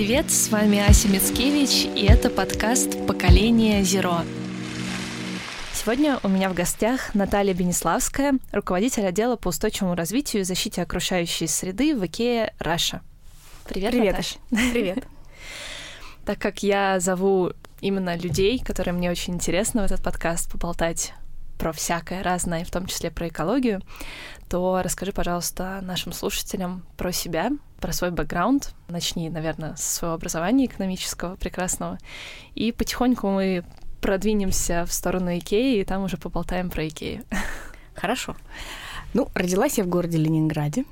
привет! С вами Ася Мицкевич, и это подкаст «Поколение Зеро». Сегодня у меня в гостях Наталья Бенеславская, руководитель отдела по устойчивому развитию и защите окружающей среды в IKEA Раша. Привет, Привет, Наташа. Привет. Так как я зову именно людей, которые мне очень интересно в этот подкаст поболтать про всякое разное, в том числе про экологию, то расскажи, пожалуйста, нашим слушателям про себя, про свой бэкграунд. Начни, наверное, с своего образования экономического прекрасного. И потихоньку мы продвинемся в сторону Икеи, и там уже поболтаем про Икею. Хорошо. Ну, родилась я в городе Ленинграде.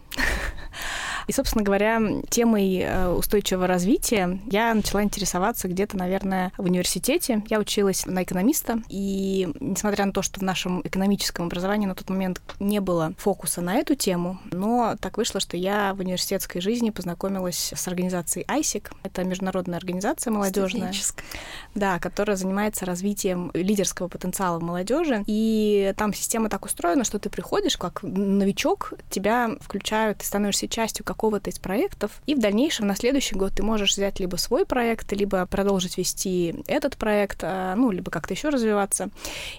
И, собственно говоря, темой э, устойчивого развития я начала интересоваться где-то, наверное, в университете. Я училась на экономиста, и несмотря на то, что в нашем экономическом образовании на тот момент не было фокуса на эту тему, но так вышло, что я в университетской жизни познакомилась с организацией ISIC. Это международная организация молодежная. Да, которая занимается развитием лидерского потенциала молодежи. И там система так устроена, что ты приходишь как новичок, тебя включают, ты становишься частью как какого-то из проектов, и в дальнейшем на следующий год ты можешь взять либо свой проект, либо продолжить вести этот проект, а, ну, либо как-то еще развиваться.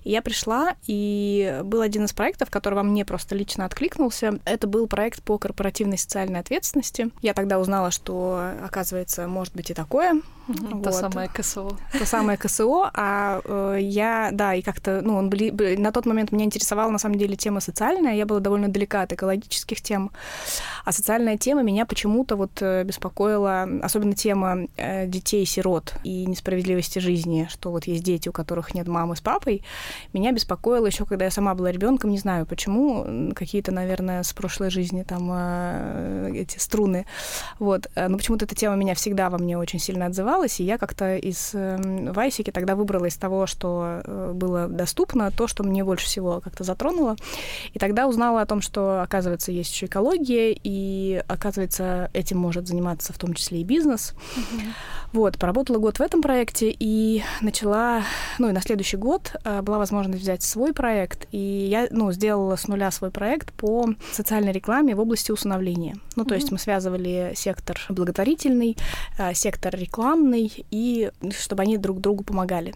И я пришла, и был один из проектов, который во мне просто лично откликнулся. Это был проект по корпоративной социальной ответственности. Я тогда узнала, что, оказывается, может быть и такое. Угу, вот. То самое КСО. То самое КСО, а э, я, да, и как-то, ну, он были, на тот момент меня интересовала, на самом деле, тема социальная, я была довольно далека от экологических тем, а социальная тема меня почему-то вот э, беспокоила, особенно тема э, детей-сирот и несправедливости жизни, что вот есть дети, у которых нет мамы с папой, меня беспокоило еще, когда я сама была ребенком, не знаю почему, какие-то, наверное, с прошлой жизни там э, эти струны, вот, но почему-то эта тема меня всегда во мне очень сильно отзывалась, и я как-то из э, Вайсики тогда выбрала из того, что было доступно, то, что мне больше всего как-то затронуло. И тогда узнала о том, что, оказывается, есть еще экология, и, оказывается, этим может заниматься в том числе и бизнес. Mm-hmm. Вот, поработала год в этом проекте и начала, ну и на следующий год э, была возможность взять свой проект, и я, ну, сделала с нуля свой проект по социальной рекламе в области усыновления. Ну, то mm-hmm. есть мы связывали сектор благотворительный, сектор рекламный, и чтобы они друг другу помогали.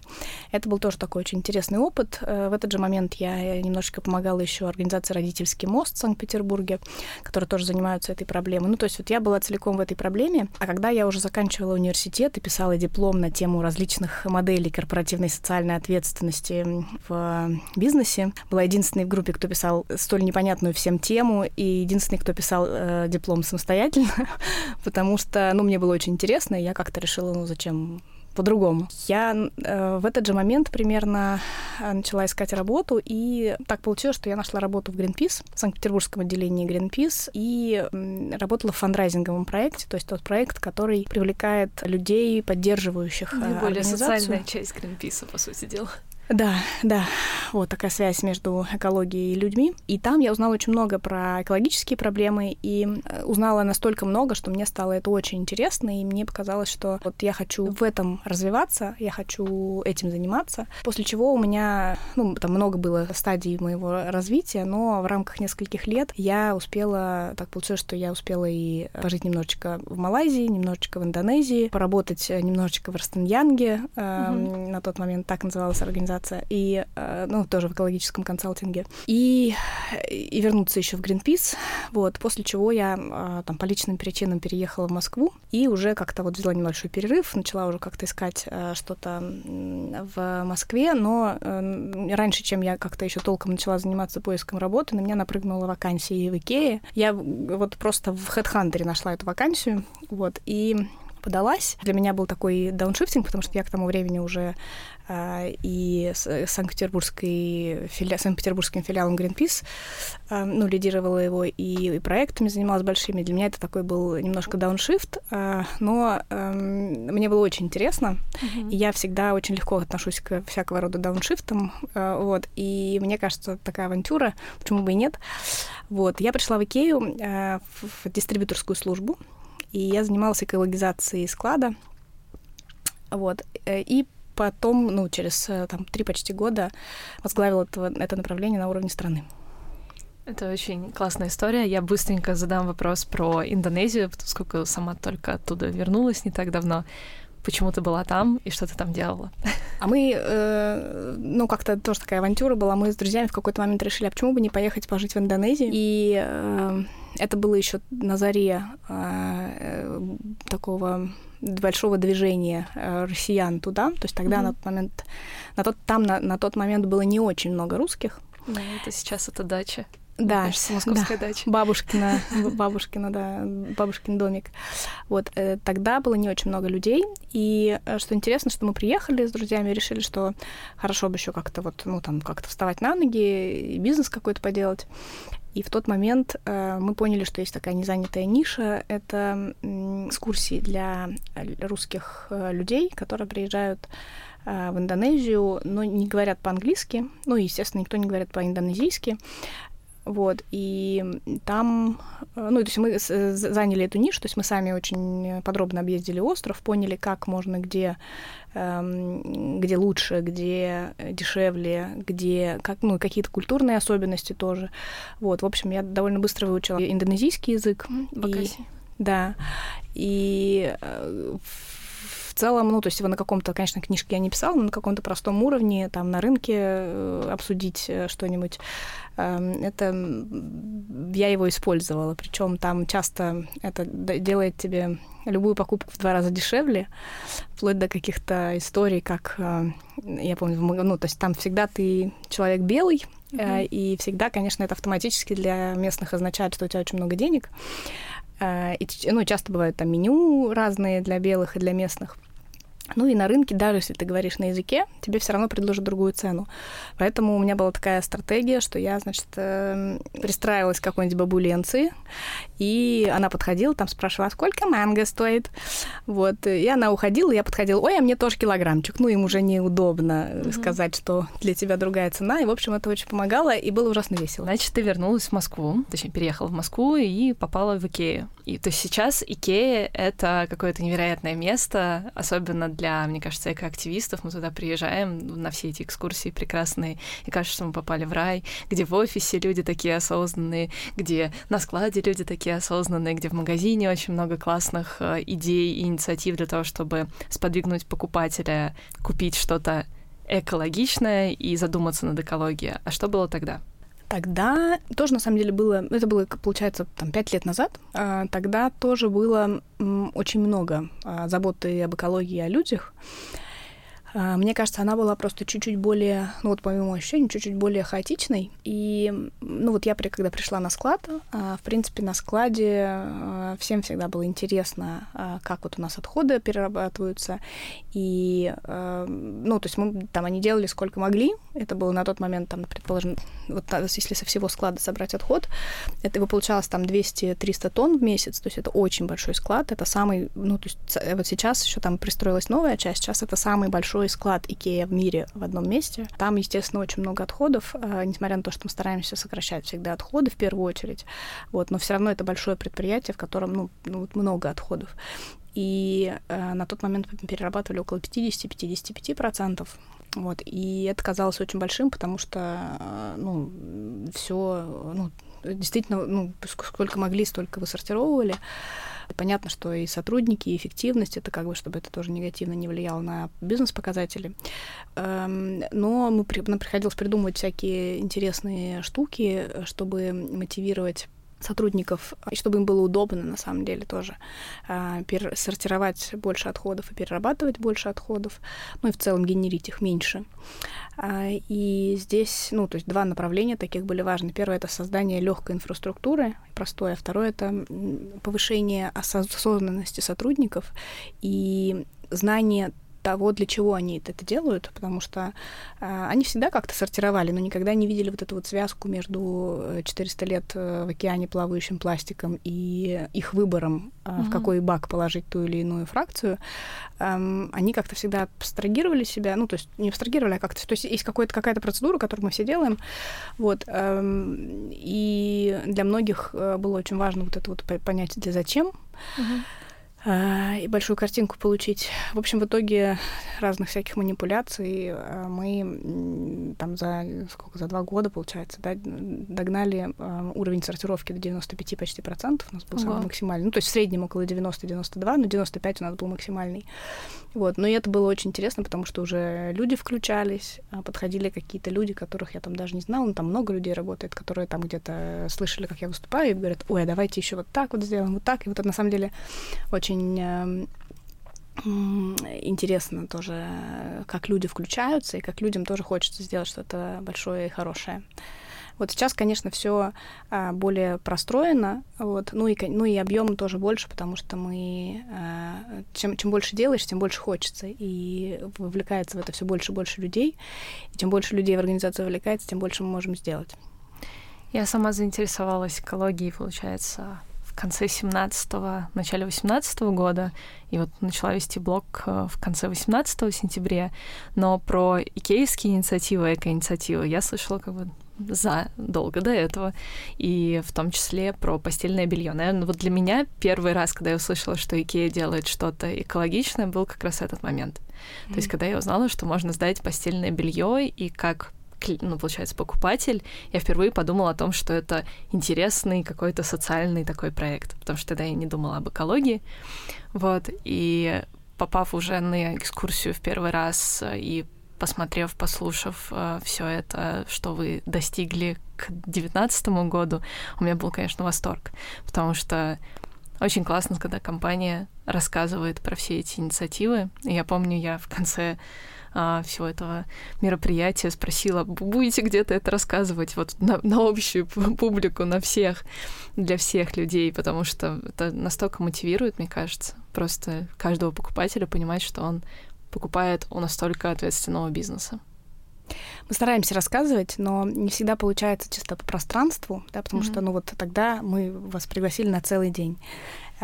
Это был тоже такой очень интересный опыт. Э, в этот же момент я немножечко помогала еще организации «Родительский мост» в Санкт-Петербурге, которые тоже занимаются этой проблемой. Ну, то есть вот я была целиком в этой проблеме, а когда я уже заканчивала университет и писала диплом на тему различных моделей корпоративной социальной ответственности в бизнесе, была единственной в группе, кто писал столь непонятную всем тему, и единственный, кто писал э, диплом самостоятельно, потому что, ну, мне было очень интересно, и я как-то решила, ну, зачем по-другому. Я э, в этот же момент примерно э, начала искать работу, и так получилось, что я нашла работу в Greenpeace, в Санкт-Петербургском отделении Greenpeace, и э, работала в фандрайзинговом проекте, то есть тот проект, который привлекает людей, поддерживающих Наиболее социальная часть Greenpeace, по сути дела. Да, да, вот такая связь между экологией и людьми. И там я узнала очень много про экологические проблемы и э, узнала настолько много, что мне стало это очень интересно, и мне показалось, что вот я хочу в этом развиваться, я хочу этим заниматься. После чего у меня, ну, там много было стадий моего развития, но в рамках нескольких лет я успела, так получилось, что я успела и пожить немножечко в Малайзии, немножечко в Индонезии, поработать немножечко в Растеньянге, э, mm-hmm. на тот момент так называлась организация организация, и, э, ну, тоже в экологическом консалтинге, и, и вернуться еще в Greenpeace, вот, после чего я э, там по личным причинам переехала в Москву, и уже как-то вот взяла небольшой перерыв, начала уже как-то искать э, что-то в Москве, но раньше, чем я как-то еще толком начала заниматься поиском работы, на меня напрыгнула вакансия в Икее. Я вот просто в HeadHunter нашла эту вакансию, вот, и подалась. Для меня был такой дауншифтинг, потому что я к тому времени уже и с Санкт-Петербургской фили... Санкт-Петербургским филиалом Greenpeace, а, ну, лидировала его и, и проектами занималась большими. Для меня это такой был немножко дауншифт, но мне было очень интересно, mm-hmm. и я всегда очень легко отношусь к всякого рода дауншифтам, вот, и мне кажется, такая авантюра, почему бы и нет. Вот, я пришла в Икею в дистрибьюторскую службу, и я занималась экологизацией склада, вот, э, и потом, ну, через э, там, три почти года возглавила это, это направление на уровне страны. Это очень классная история. Я быстренько задам вопрос про Индонезию, поскольку сама только оттуда вернулась не так давно. Почему ты была там и что ты там делала? А мы, э, ну, как-то тоже такая авантюра была. Мы с друзьями в какой-то момент решили, а почему бы не поехать пожить в Индонезии? И э, это было еще на заре э, такого большого движения э, россиян туда. То есть тогда mm-hmm. на тот момент, на тот, там на, на тот момент было не очень много русских. Да, это сейчас это дача. Да, кажется, московская да. дача. Бабушкина, бабушкина, да, бабушкин домик. Вот э, тогда было не очень много людей, и э, что интересно, что мы приехали с друзьями и решили, что хорошо бы еще как-то вот, ну там как-то вставать на ноги и бизнес какой-то поделать. И в тот момент э, мы поняли, что есть такая незанятая ниша. Это э, экскурсии для русских э, людей, которые приезжают э, в Индонезию, но не говорят по-английски. Ну, естественно, никто не говорит по-индонезийски. Вот, и там, э, ну, то есть мы заняли эту нишу, то есть мы сами очень подробно объездили остров, поняли, как можно где, эм, где лучше, где дешевле, где, как, ну, какие-то культурные особенности тоже. Вот, в общем, я довольно быстро выучила индонезийский язык. Бакаси. И, да, и э, в целом, ну, то есть его на каком-то, конечно, книжке я не писала, но на каком-то простом уровне, там, на рынке э, обсудить э, что-нибудь, эм, это я его использовала. Причем там часто это делает тебе любую покупку в два раза дешевле, вплоть до каких-то историй, как, э, я помню, ну, то есть там всегда ты человек белый, mm-hmm. и всегда, конечно, это автоматически для местных означает, что у тебя очень много денег. И, ну, часто бывают там меню разные для белых и для местных. Ну и на рынке, даже если ты говоришь на языке, тебе все равно предложат другую цену. Поэтому у меня была такая стратегия, что я, значит, эм, пристраивалась к какой-нибудь бабуленции, и она подходила, там спрашивала, «А сколько манго стоит. Вот, и она уходила, я подходила, ой, а мне тоже килограммчик. Ну, им уже неудобно mm-hmm. сказать, что для тебя другая цена. И, в общем, это очень помогало, и было ужасно весело. Значит, ты вернулась в Москву, точнее, переехала в Москву и попала в Икею. И то есть сейчас Икея — это какое-то невероятное место, особенно для, мне кажется, экоактивистов. Мы туда приезжаем на все эти экскурсии прекрасные, и кажется, что мы попали в рай, где в офисе люди такие осознанные, где на складе люди такие осознанные, где в магазине очень много классных э, идей и инициатив для того, чтобы сподвигнуть покупателя купить что-то экологичное и задуматься над экологией. А что было тогда? Тогда тоже, на самом деле, было... Это было, получается, там, пять лет назад. А, тогда тоже было очень много а, заботы об экологии и о людях. А, мне кажется, она была просто чуть-чуть более, ну вот по моему ощущению, чуть-чуть более хаотичной. И, ну вот я, когда пришла на склад, а, в принципе, на складе а, всем всегда было интересно, как вот у нас отходы перерабатываются. И, ну, то есть мы там они делали сколько могли. Это было на тот момент, там, предположим, вот если со всего склада собрать отход, это его получалось там 200-300 тонн в месяц. То есть это очень большой склад. Это самый, ну, то есть вот сейчас еще там пристроилась новая часть, сейчас это самый большой большой склад Икея в мире в одном месте. Там, естественно, очень много отходов, э, несмотря на то, что мы стараемся сокращать всегда отходы в первую очередь. Вот, но все равно это большое предприятие, в котором ну, ну, много отходов. И э, на тот момент перерабатывали около 50-55%. Вот, и это казалось очень большим, потому что, э, ну, все, ну, действительно, ну, сколько могли, столько высортировывали. Понятно, что и сотрудники, и эффективность, это как бы, чтобы это тоже негативно не влияло на бизнес-показатели. Эм, но мы, нам приходилось придумывать всякие интересные штуки, чтобы мотивировать сотрудников, и чтобы им было удобно, на самом деле, тоже а, сортировать больше отходов и перерабатывать больше отходов, ну и в целом генерить их меньше. А, и здесь, ну, то есть два направления таких были важны. Первое — это создание легкой инфраструктуры, простое. Второе — это повышение осознанности сотрудников и знание того, для чего они это делают, потому что э, они всегда как-то сортировали, но никогда не видели вот эту вот связку между 400 э, лет э, в океане плавающим пластиком и их выбором, э, mm-hmm. в какой бак положить ту или иную фракцию. Э, они как-то всегда абстрагировали себя, ну, то есть не абстрагировали, а как-то... То есть есть какая-то какая-то процедура, которую мы все делаем, вот, э, и для многих э, было очень важно вот это вот понятие «для зачем?», mm-hmm. А, и большую картинку получить. В общем, в итоге разных всяких манипуляций а, мы там за сколько за два года получается да, догнали уровень сортировки до 95 почти процентов. У нас был самый максимальный. Ну, то есть в среднем около 90-92, но 95 у нас был максимальный. Вот. Но и это было очень интересно, потому что уже люди включались, подходили какие-то люди, которых я там даже не знала. Ну, там много людей работает, которые там где-то слышали, как я выступаю, и говорят, ой, а давайте еще вот так вот сделаем, вот так. И вот это на самом деле очень эм, интересно тоже, как люди включаются, и как людям тоже хочется сделать что-то большое и хорошее. Вот сейчас, конечно, все а, более простроено, вот, ну и, ну и объем тоже больше, потому что мы а, чем, чем больше делаешь, тем больше хочется, и вовлекается в это все больше и больше людей, и чем больше людей в организацию вовлекается, тем больше мы можем сделать. Я сама заинтересовалась экологией, получается, в конце 17-го, начале 18 -го года, и вот начала вести блог э, в конце 18 сентября, но про икеевские инициативы, эко-инициативы я слышала как бы задолго до этого, и в том числе про постельное белье. Наверное, вот для меня первый раз, когда я услышала, что Икея делает что-то экологичное, был как раз этот момент. Mm-hmm. То есть, когда я узнала, что можно сдать постельное белье и как ну, получается, покупатель, я впервые подумала о том, что это интересный какой-то социальный такой проект, потому что тогда я не думала об экологии. Вот, и попав уже на экскурсию в первый раз и посмотрев, послушав э, все это, что вы достигли к 2019 году, у меня был, конечно, восторг, потому что очень классно, когда компания рассказывает про все эти инициативы. Я помню, я в конце а, всего этого мероприятия спросила, будете где-то это рассказывать вот на, на общую публику, на всех, для всех людей, потому что это настолько мотивирует, мне кажется, просто каждого покупателя понимать, что он покупает у настолько ответственного бизнеса. Мы стараемся рассказывать, но не всегда получается чисто по пространству, да, потому mm-hmm. что, ну вот тогда мы вас пригласили на целый день.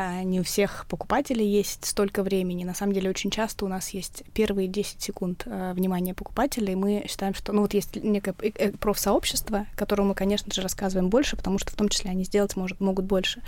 А, не у всех покупателей есть столько времени. На самом деле очень часто у нас есть первые 10 секунд а, внимания покупателя, и мы считаем, что ну вот есть некое э, профсообщество, которому мы, конечно же, рассказываем больше, потому что в том числе они сделать может, могут больше.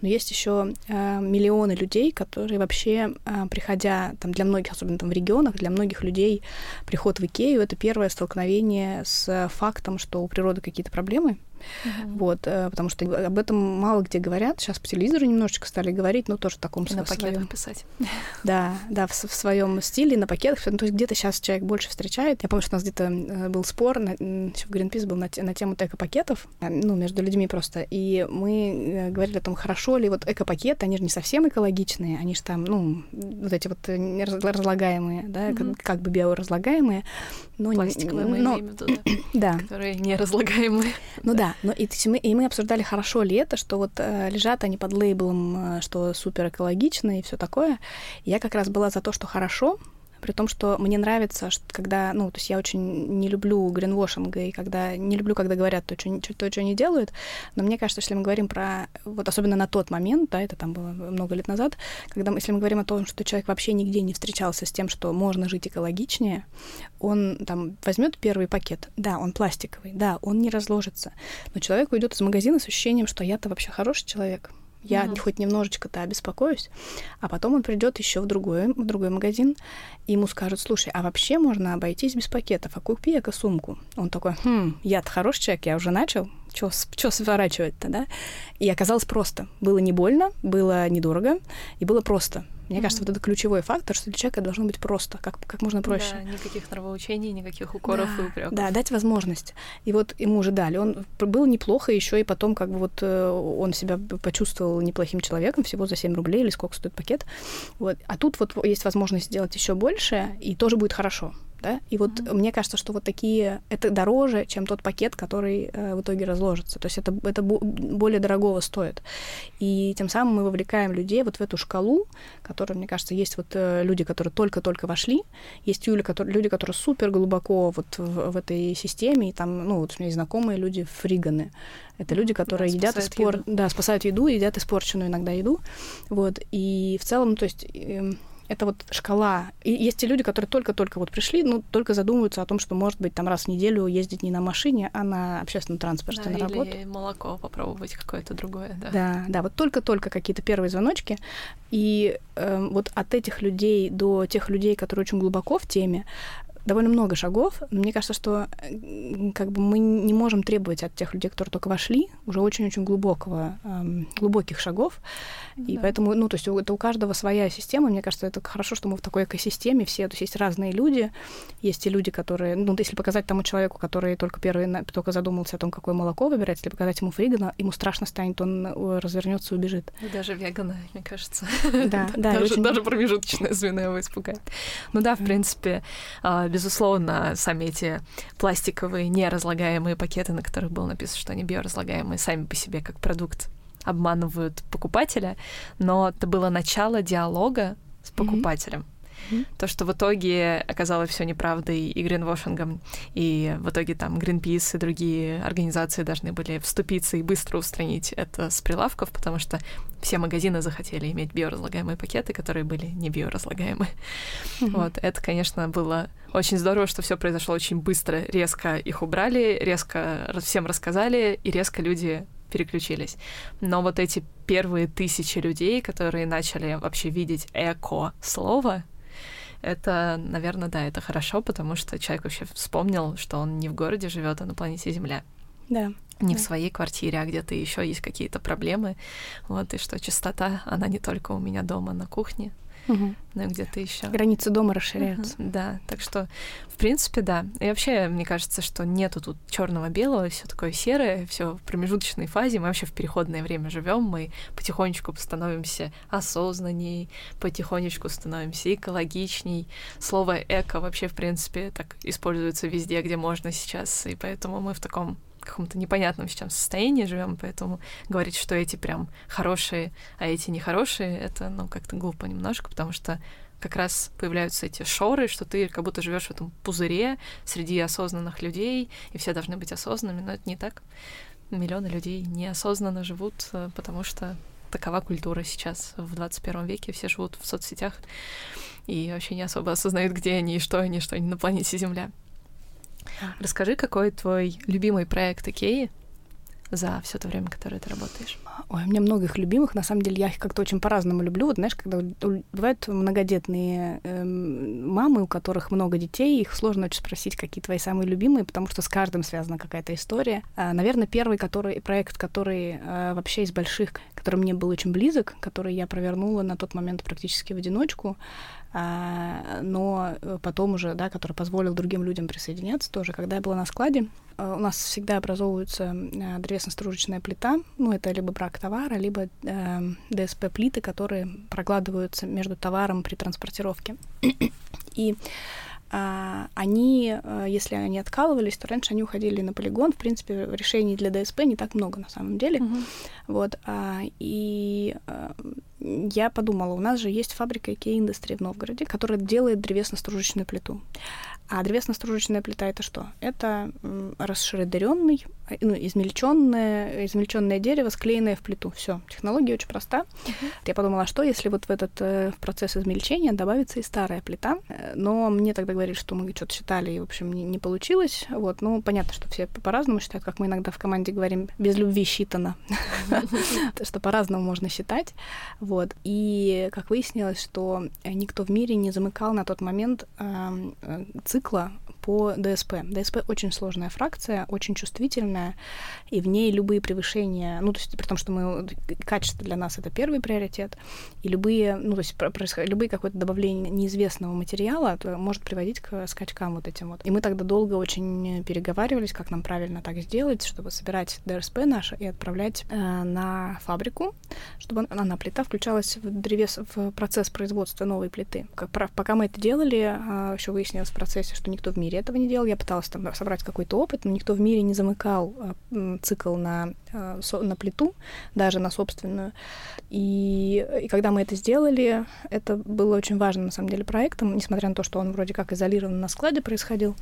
Но есть еще э, миллионы людей, которые вообще, приходя там для многих, особенно там в регионах, для многих людей приход в Икею — это первое столкновение с фактом, что у природы какие-то проблемы, Uh-huh. Вот, э, потому что об этом мало где говорят. Сейчас по телевизору немножечко стали говорить, но тоже в таком И на пакетах своем... писать. Да, да, в, в своем стиле, на пакетах. Ну, то есть где-то сейчас человек больше встречает. Я помню, что у нас где-то э, был спор, на, в Greenpeace был на, на тему эко-пакетов, э, ну, между людьми просто. И мы говорили о том, хорошо ли вот эко-пакеты, они же не совсем экологичные, они же там, ну, вот эти вот разлагаемые, да, uh-huh. как, как бы биоразлагаемые. Но, Пластиковые мы но, имеем в виду, да. да. Которые неразлагаемые. Ну да, но и, мы, и мы обсуждали, хорошо ли это, что вот э, лежат они под лейблом, э, что супер экологично и все такое. Я как раз была за то, что хорошо, при том, что мне нравится, что когда, ну, то есть я очень не люблю гринвошинга, и когда не люблю, когда говорят то, что, то, что они делают, но мне кажется, если мы говорим про, вот особенно на тот момент, да, это там было много лет назад, когда, мы, если мы говорим о том, что человек вообще нигде не встречался с тем, что можно жить экологичнее, он там возьмет первый пакет, да, он пластиковый, да, он не разложится, но человек уйдет из магазина с ощущением, что я-то вообще хороший человек, я mm-hmm. хоть немножечко-то обеспокоюсь, а потом он придет еще в другой, в другой магазин, и ему скажут, слушай, а вообще можно обойтись без пакетов, а купи эко-сумку. Он такой, хм, я-то хороший человек, я уже начал, что сворачивать-то, да? И оказалось просто. Было не больно, было недорого, и было просто. Мне mm-hmm. кажется, вот это ключевой фактор, что для человека должно быть просто, как, как можно проще. Да, никаких нравоучений, никаких укоров да, и упреков. Да, дать возможность. И вот ему уже дали. Он был неплохо еще, и потом как бы вот э, он себя почувствовал неплохим человеком, всего за 7 рублей или сколько стоит пакет. Вот. А тут вот есть возможность сделать еще больше, и тоже будет хорошо да, и вот mm-hmm. мне кажется, что вот такие, это дороже, чем тот пакет, который э, в итоге разложится, то есть это, это более дорогого стоит, и тем самым мы вовлекаем людей вот в эту шкалу, которая, мне кажется, есть вот э, люди, которые только-только вошли, есть люди, которые, люди, которые супер глубоко вот в, в этой системе, и там, ну, вот у меня есть знакомые люди, фриганы, это люди, которые да, едят испор... да, спасают еду, едят испорченную иногда еду, вот, и в целом, то есть... Э, это вот шкала. И есть те люди, которые только-только вот пришли, ну, только задумываются о том, что, может быть, там раз в неделю ездить не на машине, а на общественном транспорте да, на работу. Или молоко попробовать какое-то другое, да. Да, да, вот только-только какие-то первые звоночки. И э, вот от этих людей до тех людей, которые очень глубоко в теме, довольно много шагов. Мне кажется, что как бы мы не можем требовать от тех людей, которые только вошли, уже очень-очень глубокого, эм, глубоких шагов. Да. И поэтому, ну, то есть это у каждого своя система. Мне кажется, это хорошо, что мы в такой экосистеме все. То есть есть разные люди. Есть те люди, которые... Ну, если показать тому человеку, который только первый, только задумался о том, какое молоко выбирать, если показать ему фригана, ему страшно станет, он э, развернется и убежит. И даже вегана, мне кажется. Да, да. Даже, очень... даже промежуточное звено его испугает. Ну да, в принципе, а, безусловно, сами эти пластиковые неразлагаемые пакеты, на которых было написано, что они биоразлагаемые, сами по себе как продукт обманывают покупателя, но это было начало диалога с покупателем. Mm-hmm. То, что в итоге оказалось все неправдой и гринвошингом, и в итоге там Greenpeace и другие организации должны были вступиться и быстро устранить это с прилавков, потому что все магазины захотели иметь биоразлагаемые пакеты, которые были не биоразлагаемые. Mm-hmm. Вот, это, конечно, было очень здорово, что все произошло очень быстро, резко их убрали, резко всем рассказали, и резко люди переключились. Но вот эти первые тысячи людей, которые начали вообще видеть эко-слово, это, наверное, да, это хорошо, потому что человек вообще вспомнил, что он не в городе живет, а на планете Земля. Да. Не да. в своей квартире, а где-то еще есть какие-то проблемы. Вот, и что чистота, она не только у меня дома на кухне, угу. ну и где-то еще. Границы дома расширяются. Угу, да, так что, в принципе, да. И вообще, мне кажется, что нету тут черного-белого, все такое серое, все в промежуточной фазе. Мы вообще в переходное время живем, мы потихонечку становимся осознанней, потихонечку становимся экологичней. Слово эко вообще, в принципе, так используется везде, где можно сейчас, и поэтому мы в таком каком-то непонятном сейчас состоянии живем, поэтому говорить, что эти прям хорошие, а эти нехорошие, это, ну, как-то глупо немножко, потому что как раз появляются эти шоры, что ты как будто живешь в этом пузыре среди осознанных людей, и все должны быть осознанными, но это не так. Миллионы людей неосознанно живут, э, потому что такова культура сейчас в 21 веке, все живут в соцсетях и вообще не особо осознают, где они и что они, что они на планете Земля. Расскажи, какой твой любимый проект Икеи за все то время, которое ты работаешь? Ой, у меня много их любимых. На самом деле, я их как-то очень по-разному люблю. Вот знаешь, когда бывают многодетные э, мамы, у которых много детей, их сложно очень спросить, какие твои самые любимые, потому что с каждым связана какая-то история. А, наверное, первый который, проект, который э, вообще из больших, который мне был очень близок, который я провернула на тот момент практически в одиночку, но э, потом уже, да, который позволил другим людям присоединяться тоже. Когда я была на складе, э, у нас всегда образовывается э, древесно-стружечная плита, ну, это либо брак товара, либо э, ДСП-плиты, которые прокладываются между товаром при транспортировке. И а, они, если они откалывались, то раньше они уходили на полигон. В принципе, решений для ДСП не так много на самом деле. Uh-huh. Вот, а, и а, я подумала, у нас же есть фабрика IKEA Industry в Новгороде, которая делает древесно-стружечную плиту. А древесно-стружечная плита это что? Это расширенный, э, ну, измельченное, измельченное дерево, склеенное в плиту. Все. Технология очень проста. Uh-huh. Я подумала, а что если вот в этот э, в процесс измельчения добавится и старая плита? Э, но мне тогда говорили, что мы что-то считали, и, в общем, не, не получилось. Вот. Ну, понятно, что все по-разному считают, как мы иногда в команде говорим, без любви считано. Что по-разному можно считать. Вот. И как выяснилось, что никто в мире не замыкал на тот момент цикл цикла по ДСП. ДСП очень сложная фракция, очень чувствительная, и в ней любые превышения, ну, то есть при том, что мы, качество для нас это первый приоритет, и любые, ну, то есть происход, любые какое-то добавление неизвестного материала то может приводить к скачкам вот этим вот. И мы тогда долго очень переговаривались, как нам правильно так сделать, чтобы собирать ДСП наше и отправлять э, на фабрику, чтобы она, плита включалась в древес, в процесс производства новой плиты. Как, пока мы это делали, э, еще выяснилось в процессе, что никто в мире этого не делал. Я пыталась там собрать какой-то опыт, но никто в мире не замыкал а, цикл на, а, на плиту, даже на собственную. И, и когда мы это сделали, это было очень важным, на самом деле, проектом, несмотря на то, что он вроде как изолирован на складе происходил.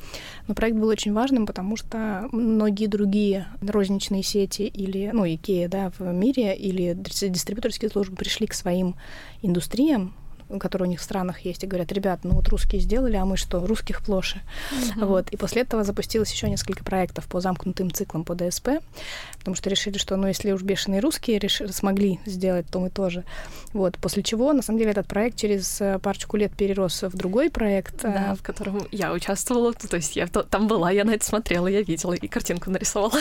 Но проект был очень важным, потому что многие другие розничные сети или, ну, Икея, да, в мире, или дистрибьюторские службы пришли к своим индустриям, которые у них в странах есть, и говорят, ребят, ну вот русские сделали, а мы что, русских плоше. Mm-hmm. Вот. И после этого запустилось еще несколько проектов по замкнутым циклам по ДСП, потому что решили, что, ну, если уж бешеные русские реш... смогли сделать, то мы тоже. Вот. После чего, на самом деле, этот проект через э, парочку лет перерос в другой проект. Да, в котором я участвовала, то есть я там была, я на это смотрела, я видела и картинку нарисовала.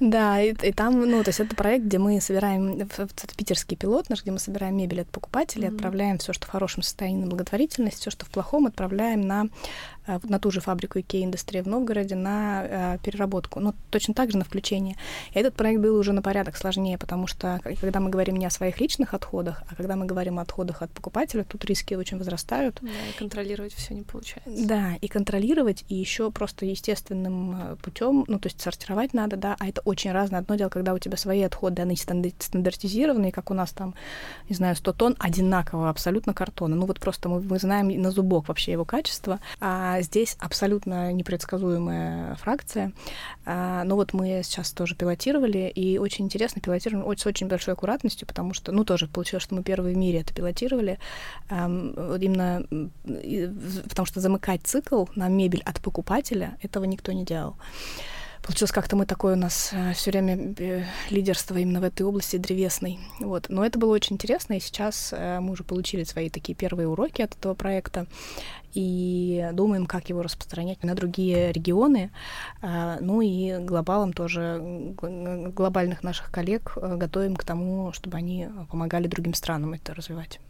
Да, и, и там, ну, то есть это проект, где мы собираем, это питерский пилот наш, где мы собираем мебель от покупателей, mm-hmm. отправляем все, что хорошем состоянии на благотворительность, все, что в плохом, отправляем на Э, на ту же фабрику IKEA Индустрия в Новгороде на э, переработку. Ну, точно так же на включение. И этот проект был уже на порядок сложнее, потому что когда мы говорим не о своих личных отходах, а когда мы говорим о отходах от покупателя, тут риски очень возрастают. Да, и контролировать все не получается. Да, и контролировать, и еще просто естественным э, путем, ну, то есть сортировать надо, да, а это очень разное. Одно дело, когда у тебя свои отходы, они стандартизированные, как у нас там, не знаю, 100 тонн одинакового абсолютно картона. Ну, вот просто мы, мы знаем на зубок вообще его качество. А а здесь абсолютно непредсказуемая фракция. А, но вот мы сейчас тоже пилотировали, и очень интересно пилотируем с очень большой аккуратностью, потому что, ну, тоже получилось, что мы первые в мире это пилотировали, именно потому что замыкать цикл на мебель от покупателя, этого никто не делал получилось как-то мы такое у нас э, все время э, лидерство именно в этой области древесной. Вот. Но это было очень интересно, и сейчас э, мы уже получили свои такие первые уроки от этого проекта и думаем, как его распространять на другие регионы. Ну и глобалом тоже, глобальных наших коллег готовим к тому, чтобы они помогали другим странам это развивать.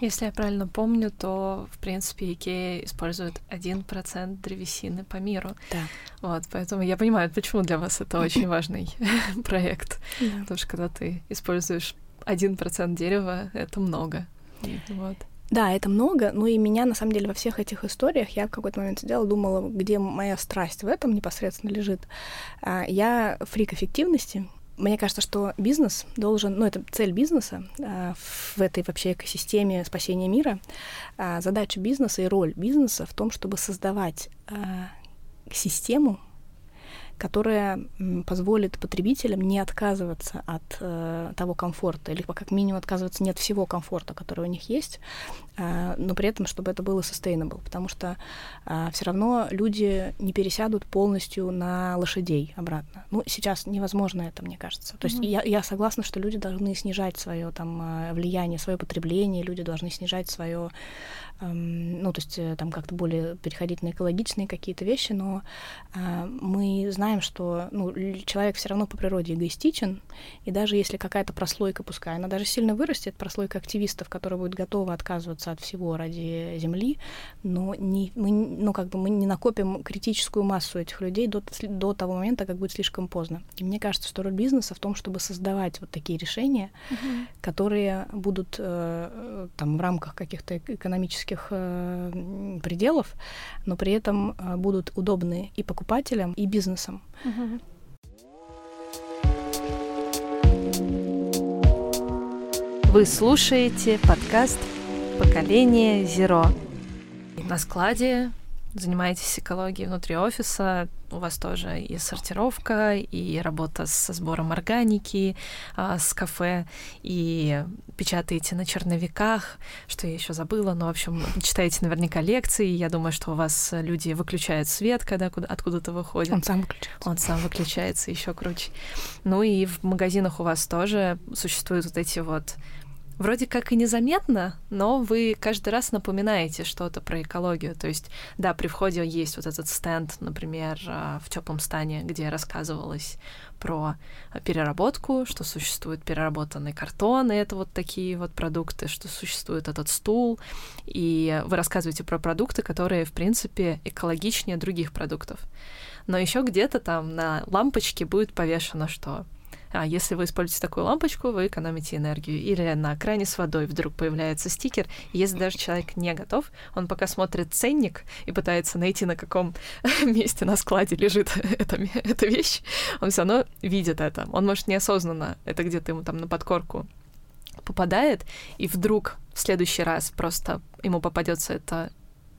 Если я правильно помню, то, в принципе, Икея использует 1% древесины по миру. Да. Вот, поэтому я понимаю, почему для вас это очень важный проект. Да. Потому что когда ты используешь 1% дерева, это много. Вот. Да, это много, но и меня, на самом деле, во всех этих историях, я в какой-то момент сидела, думала, где моя страсть в этом непосредственно лежит. А, я фрик эффективности, мне кажется, что бизнес должен, ну, это цель бизнеса а, в этой вообще экосистеме спасения мира. А, задача бизнеса и роль бизнеса в том, чтобы создавать а, систему, которая позволит потребителям не отказываться от э, того комфорта, или как минимум отказываться не от всего комфорта, который у них есть, э, но при этом, чтобы это было sustainable, потому что э, все равно люди не пересядут полностью на лошадей обратно. Ну, сейчас невозможно это, мне кажется. То есть mm-hmm. я, я согласна, что люди должны снижать свое там э, влияние, свое потребление, люди должны снижать свое ну, то есть э, там как-то более переходить на экологичные какие-то вещи, но а, мы знаем, что ну, человек все равно по природе эгоистичен, и даже если какая-то прослойка, пускай она даже сильно вырастет, прослойка активистов, которая будет готова отказываться от всего ради Земли, но не, мы, ну, как бы мы не накопим критическую массу этих людей до, до того момента, как будет слишком поздно. И мне кажется, что роль бизнеса в том, чтобы создавать вот такие решения, mm-hmm. которые будут э, там в рамках каких-то экономических экономических э, пределов, но при этом э, будут удобны и покупателям, и бизнесам. Вы слушаете подкаст «Поколение Зеро». На складе занимаетесь экологией внутри офиса, у вас тоже и сортировка, и работа со сбором органики, а, с кафе, и печатаете на черновиках, что я еще забыла, но, в общем, читаете наверняка лекции, я думаю, что у вас люди выключают свет, когда откуда-то выходят. Он сам выключается. Он сам выключается, еще круче. Ну и в магазинах у вас тоже существуют вот эти вот вроде как и незаметно, но вы каждый раз напоминаете что-то про экологию. То есть, да, при входе есть вот этот стенд, например, а, в теплом стане, где рассказывалось про переработку, что существует переработанный картон, и это вот такие вот продукты, что существует этот стул, и вы рассказываете про продукты, которые, в принципе, экологичнее других продуктов. Но еще где-то там на лампочке будет повешено, что а если вы используете такую лампочку, вы экономите энергию. Или на кране с водой вдруг появляется стикер. Если даже человек не готов, он пока смотрит ценник и пытается найти, на каком месте на складе лежит эта, эта вещь, он все равно видит это. Он может неосознанно это где-то ему там на подкорку попадает, и вдруг в следующий раз просто ему попадется эта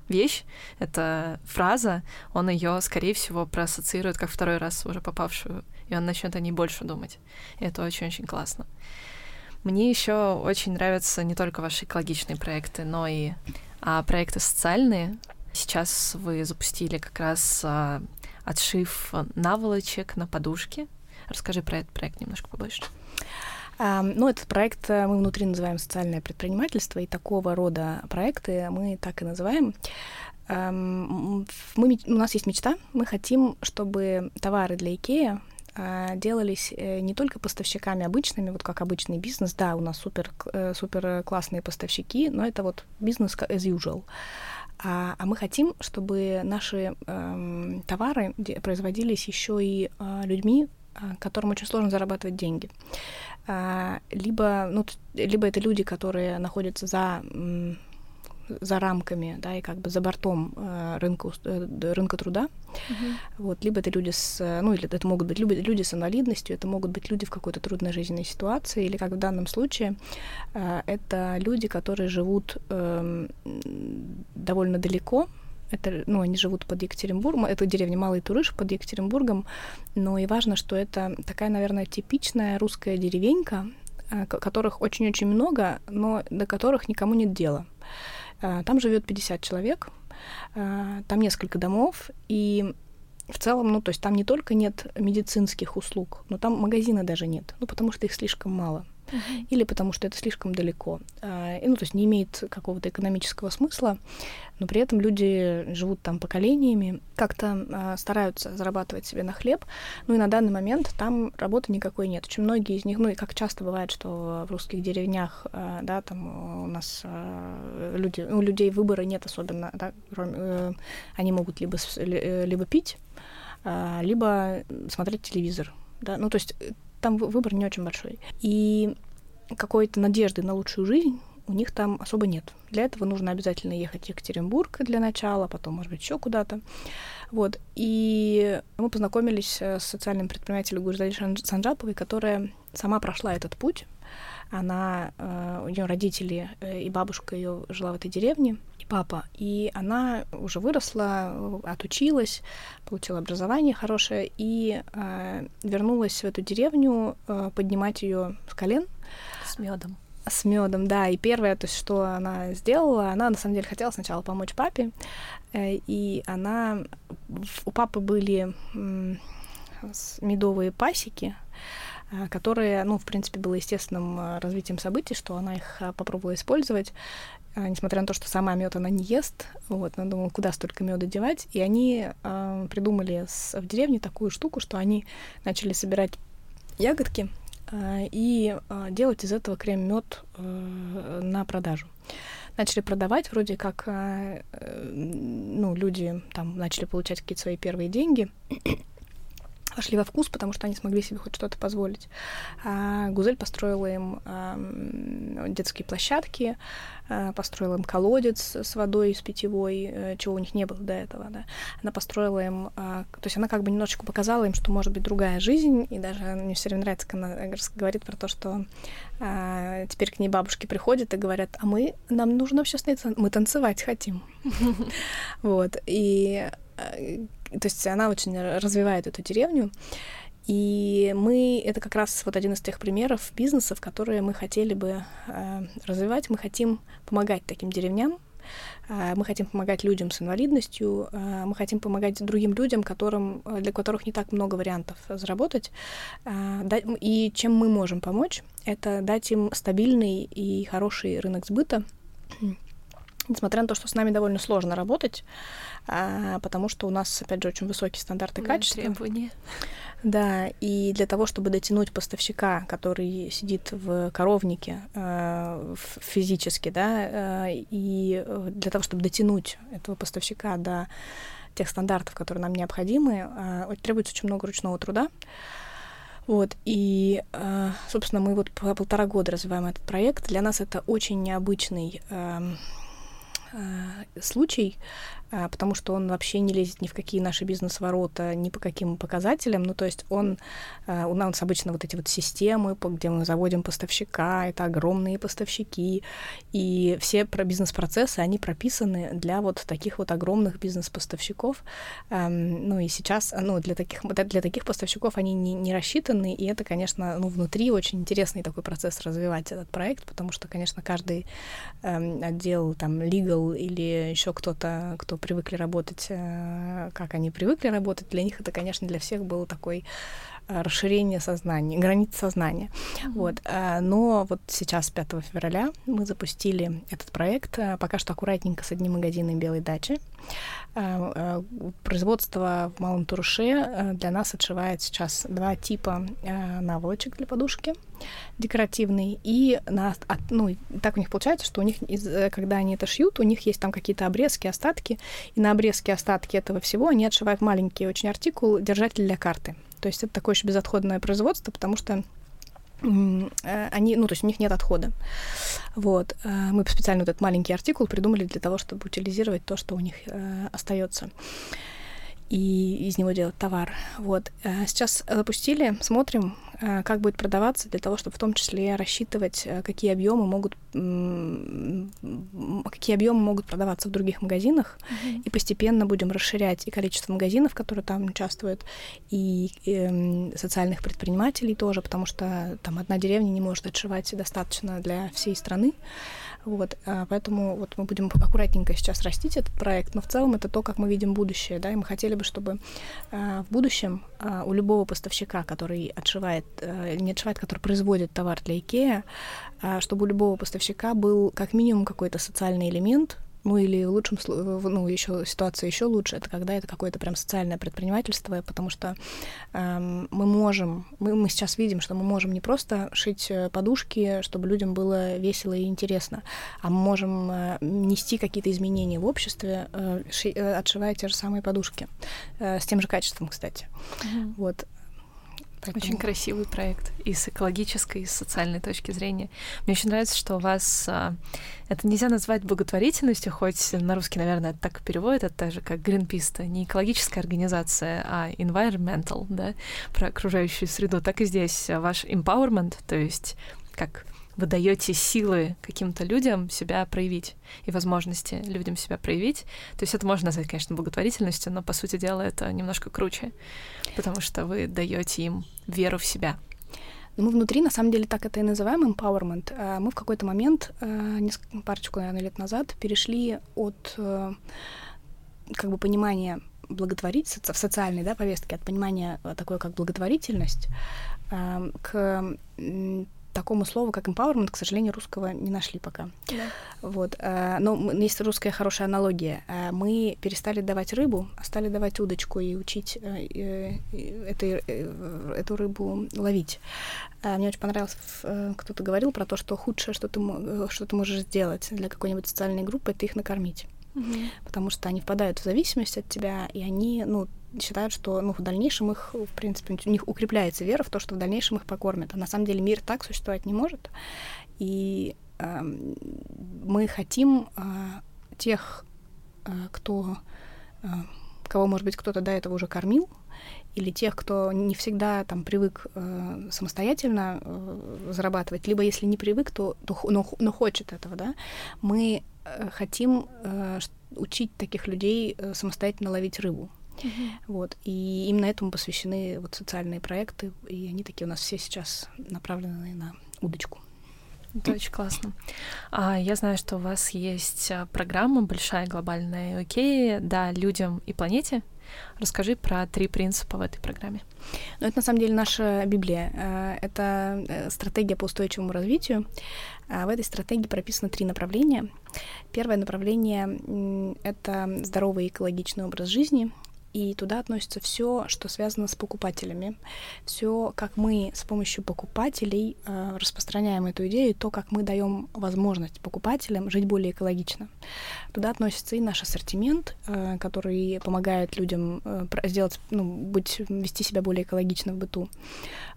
вещь, эта фраза, он ее, скорее всего, проассоциирует как второй раз уже попавшую и он начнет о ней больше думать. И это очень-очень классно. Мне еще очень нравятся не только ваши экологичные проекты, но и а, проекты социальные. Сейчас вы запустили как раз а, отшив наволочек на подушки. Расскажи про этот проект немножко побольше. Ну, этот проект э, мы внутри называем социальное предпринимательство, и такого рода проекты мы так и называем. Мы, у нас есть мечта, мы хотим, чтобы товары для Икея делались э, не только поставщиками обычными, вот как обычный бизнес, да, у нас супер, э, супер классные поставщики, но это вот бизнес as usual. А, а мы хотим, чтобы наши эм, товары производились еще и э, людьми, а, которым очень сложно зарабатывать деньги. А, либо, ну, либо это люди, которые находятся за за рамками, да, и как бы за бортом э, рынка, э, рынка труда. Uh-huh. Вот, либо это люди с, ну, или это могут быть люди, люди с инвалидностью, это могут быть люди в какой-то трудной жизненной ситуации, или как в данном случае, э, это люди, которые живут э, довольно далеко это, ну, они живут под Екатеринбургом, это деревня Малый Турыш под Екатеринбургом, но и важно, что это такая, наверное, типичная русская деревенька, э, которых очень-очень много, но до которых никому нет дела. Э, там живет 50 человек, э, там несколько домов, и в целом, ну, то есть там не только нет медицинских услуг, но там магазина даже нет, ну, потому что их слишком мало или потому что это слишком далеко. А, и, ну, то есть не имеет какого-то экономического смысла, но при этом люди живут там поколениями, как-то а, стараются зарабатывать себе на хлеб. Ну и на данный момент там работы никакой нет. Очень многие из них, ну и как часто бывает, что в русских деревнях, а, да, там у нас а, люди, у людей выбора нет особенно, да, кроме, э, они могут либо, э, либо пить, а, либо смотреть телевизор. Да? Ну, то есть э, там выбор не очень большой. И какой-то надежды на лучшую жизнь у них там особо нет. Для этого нужно обязательно ехать в Екатеринбург для начала, потом, может быть, еще куда-то. Вот. И мы познакомились э, с социальным предпринимателем Гурзали Санджаповой, которая сама прошла этот путь. Она, э, у нее родители и бабушка ее жила в этой деревне, папа. И она уже выросла, отучилась, получила образование хорошее и э, вернулась в эту деревню э, поднимать ее с колен. С медом. С медом, да. И первое, то есть, что она сделала, она на самом деле хотела сначала помочь папе, э, и она у папы были э, медовые пасеки, э, которые, ну, в принципе, было естественным э, развитием событий, что она их э, попробовала использовать. А, несмотря на то, что сама мед она не ест, вот, она думала, куда столько меда девать, и они э, придумали с, в деревне такую штуку, что они начали собирать ягодки э, и э, делать из этого крем-мед э, на продажу. Начали продавать, вроде как, э, ну, люди там начали получать какие-то свои первые деньги вошли во вкус, потому что они смогли себе хоть что-то позволить. А Гузель построила им э, детские площадки, э, построила им колодец с водой, с питьевой, э, чего у них не было до этого. Да. Она построила им, э, то есть она как бы немножечко показала им, что может быть другая жизнь, и даже мне все время нравится, когда она говорит про то, что э, теперь к ней бабушки приходят и говорят, а мы, нам нужно общественный мы танцевать хотим. Вот, и э, то есть она очень развивает эту деревню. И мы, это как раз вот один из тех примеров бизнесов, которые мы хотели бы э, развивать. Мы хотим помогать таким деревням, э, мы хотим помогать людям с инвалидностью, э, мы хотим помогать другим людям, которым, для которых не так много вариантов заработать. Э, да, и чем мы можем помочь, это дать им стабильный и хороший рынок сбыта, несмотря на то, что с нами довольно сложно работать, а, потому что у нас, опять же, очень высокие стандарты да, качества. Требования. Да, и для того, чтобы дотянуть поставщика, который сидит в коровнике э, физически, да, э, и для того, чтобы дотянуть этого поставщика до тех стандартов, которые нам необходимы, э, требуется очень много ручного труда. Вот, и, э, собственно, мы вот полтора года развиваем этот проект. Для нас это очень необычный эм, случай, а, потому что он вообще не лезет ни в какие наши бизнес-ворота, ни по каким показателям. Ну, то есть он, а, у нас обычно вот эти вот системы, где мы заводим поставщика, это огромные поставщики, и все про бизнес-процессы, они прописаны для вот таких вот огромных бизнес-поставщиков. Ну, и сейчас, ну, для таких, для таких поставщиков они не, не рассчитаны, и это, конечно, ну, внутри очень интересный такой процесс развивать этот проект, потому что, конечно, каждый отдел, там, legal или еще кто-то, кто привыкли работать, э, как они привыкли работать, для них это, конечно, для всех было такой расширение сознания, границ сознания. Mm-hmm. Вот. Э, но вот сейчас, 5 февраля, мы запустили этот проект, пока что аккуратненько с одним магазином белой дачи. Производство в Малом Туруше для нас отшивает сейчас два типа наволочек для подушки декоративный, и на, от, ну, так у них получается, что у них, из, когда они это шьют, у них есть там какие-то обрезки, остатки, и на обрезки, остатки этого всего они отшивают маленький очень артикул, держатель для карты. То есть это такое еще безотходное производство, потому что э, они, ну, то есть у них нет отхода. Вот. Э, мы специально вот этот маленький артикул придумали для того, чтобы утилизировать то, что у них э, остается и из него делать товар. Вот. Э, сейчас запустили, смотрим, э, как будет продаваться, для того, чтобы в том числе рассчитывать, э, какие объемы могут, какие объемы могут продаваться в других магазинах, mm-hmm. и постепенно будем расширять и количество магазинов, которые там участвуют, и, и эм, социальных предпринимателей тоже, потому что там одна деревня не может отшивать достаточно для всей страны. Вот, а, поэтому вот мы будем аккуратненько сейчас растить этот проект, но в целом это то, как мы видим будущее, да, и мы хотели бы, чтобы а, в будущем а, у любого поставщика, который отшивает, не отшивает, который производит товар для Икеа, чтобы у любого поставщика был как минимум какой-то социальный элемент, ну или в лучшем случае, ну еще ситуация еще лучше, это когда это какое-то прям социальное предпринимательство, потому что эм, мы можем, мы, мы сейчас видим, что мы можем не просто шить э, подушки, чтобы людям было весело и интересно, а мы можем э, нести какие-то изменения в обществе, э, ши, э, отшивая те же самые подушки э, с тем же качеством, кстати. Mm-hmm. Вот. Поэтому... Очень красивый проект и с экологической, и с социальной точки зрения. Мне очень нравится, что у вас а, это нельзя назвать благотворительностью, хоть на русский, наверное, это так и переводит, это так же, как Greenpeace, это не экологическая организация, а environmental, да, про окружающую среду. Так и здесь ваш empowerment, то есть как вы даете силы каким-то людям себя проявить и возможности людям себя проявить. То есть это можно назвать, конечно, благотворительностью, но по сути дела это немножко круче, потому что вы даете им веру в себя. Мы внутри, на самом деле, так это и называем empowerment. А мы в какой-то момент, э, парочку, наверное, лет назад, перешли от э, как бы понимания благотворительности в социальной да, повестке, от понимания такой, как благотворительность, э, к такому слову, как empowerment, к сожалению, русского не нашли пока. Да. Вот. Э, но есть русская хорошая аналогия. Э, мы перестали давать рыбу, а стали давать удочку и учить э, этой, эту рыбу ловить. Мне очень понравилось, кто-то говорил про то, что худшее, что ты, что ты можешь сделать для какой-нибудь социальной группы, это их накормить. Угу. Потому что они впадают в зависимость от тебя, и они, ну, считают, что ну, в дальнейшем их, в принципе, у них укрепляется вера в то, что в дальнейшем их покормят. А на самом деле мир так существовать не может. И э, мы хотим э, тех, э, кто, э, кого, может быть, кто-то до этого уже кормил, или тех, кто не всегда там привык э, самостоятельно э, зарабатывать, либо если не привык, то, то но, но хочет этого, да, мы э, хотим э, учить таких людей э, самостоятельно ловить рыбу. Uh-huh. Вот. И именно этому посвящены вот социальные проекты, и они такие у нас все сейчас направлены на удочку. Это очень классно. А, я знаю, что у вас есть а, программа большая глобальная окей, да, людям и планете. Расскажи про три принципа в этой программе. Ну, это на самом деле наша Библия. Э, это э, стратегия по устойчивому развитию. А в этой стратегии прописано три направления. Первое направление — это здоровый экологичный образ жизни. И туда относится все, что связано с покупателями, все, как мы с помощью покупателей э, распространяем эту идею, то, как мы даем возможность покупателям жить более экологично. Туда относится и наш ассортимент, э, который помогает людям э, сделать, ну, быть, вести себя более экологично в быту.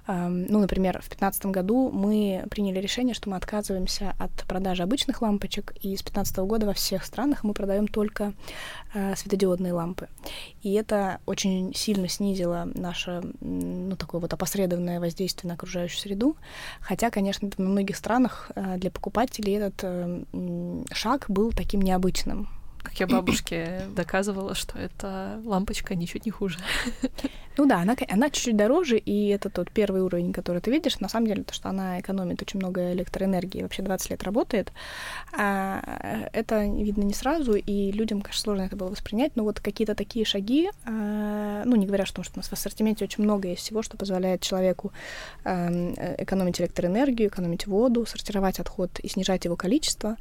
Ну, например, в 2015 году мы приняли решение, что мы отказываемся от продажи обычных лампочек, и с 2015 года во всех странах мы продаем только э, светодиодные лампы. И это очень сильно снизило наше, ну, такое вот опосредованное воздействие на окружающую среду. Хотя, конечно, в многих странах э, для покупателей этот э, шаг был таким необычным как я бабушке доказывала, что эта лампочка ничуть не хуже. Ну да, она, она чуть-чуть дороже, и это тот первый уровень, который ты видишь, на самом деле, то, что она экономит очень много электроэнергии, вообще 20 лет работает. А это видно не сразу, и людям, конечно, сложно это было воспринять, но вот какие-то такие шаги, а, ну, не говоря о том, что у нас в ассортименте очень много есть всего, что позволяет человеку экономить электроэнергию, экономить воду, сортировать отход и снижать его количество,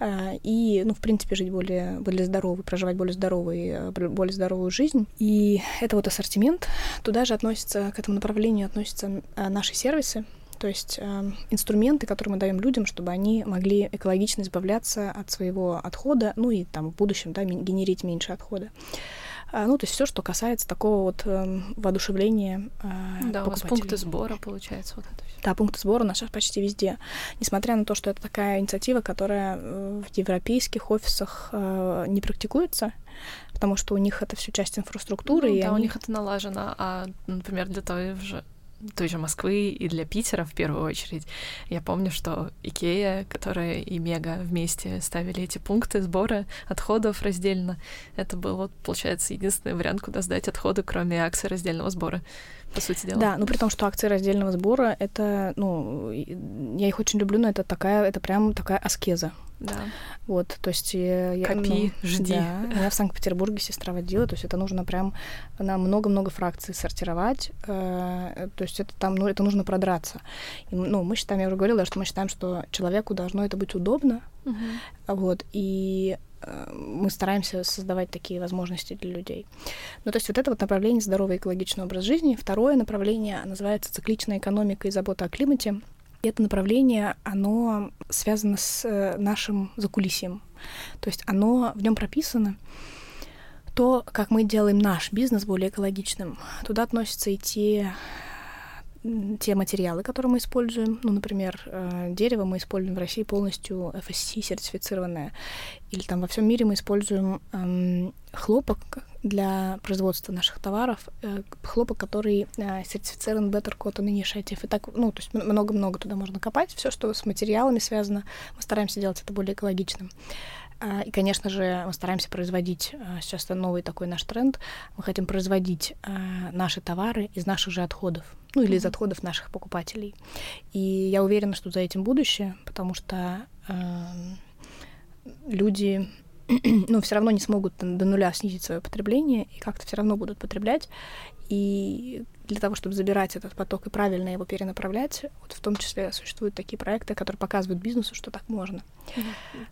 а, и, ну, в принципе, жить более, более здоровый, проживать более здоровый, э, более здоровую жизнь. И это вот ассортимент, Туда же относится, к этому направлению относятся э, наши сервисы, то есть э, инструменты, которые мы даем людям, чтобы они могли экологично избавляться от своего отхода, ну и там в будущем да, генерить меньше отхода. А, ну, то есть все, что касается такого вот э, воодушевления э, Да, у вас пункты сбора, получается, вот это. Да, пункты сбора у нас сейчас почти везде. Несмотря на то, что это такая инициатива, которая э, в европейских офисах э, не практикуется, потому что у них это все часть инфраструктуры. Ну, и да, они... у них это налажено, а, например, для той же той же Москвы и для Питера в первую очередь. Я помню, что Икея, которая и Мега вместе ставили эти пункты сбора отходов раздельно. Это был, вот, получается, единственный вариант, куда сдать отходы, кроме акции раздельного сбора по сути дела. Да, ну при том, что акции раздельного сбора это, ну, я их очень люблю, но это такая, это прям такая аскеза. Да. Вот, то есть я... Копи, ну, жди. Да, у меня в Санкт-Петербурге сестра водила, то есть это нужно прям на много-много фракций сортировать, э, то есть это там, ну, это нужно продраться. И, ну, мы считаем, я уже говорила, что мы считаем, что человеку должно это быть удобно, угу. вот, и э, мы стараемся создавать такие возможности для людей. Ну, то есть вот это вот направление здоровый экологичный образ жизни. Второе направление называется цикличная экономика и забота о климате. Это направление, оно связано с э, нашим закулисьем. То есть оно в нем прописано то, как мы делаем наш бизнес более экологичным. Туда относятся и те те материалы, которые мы используем, ну, например, э, дерево мы используем в России полностью FSC сертифицированное, или там во всем мире мы используем эм, хлопок для производства наших товаров, э, хлопок, который э, сертифицирован Better Cotton Initiative. И так, ну, то есть много-много туда можно копать, все, что с материалами связано, мы стараемся делать это более экологичным. А, и, конечно же, мы стараемся производить, а, сейчас это новый такой наш тренд, мы хотим производить а, наши товары из наших же отходов, ну или из отходов наших покупателей. И я уверена, что за этим будущее, потому что люди ну, все равно не смогут до нуля снизить свое потребление и как-то все равно будут потреблять. И для того, чтобы забирать этот поток и правильно его перенаправлять, вот в том числе существуют такие проекты, которые показывают бизнесу, что так можно.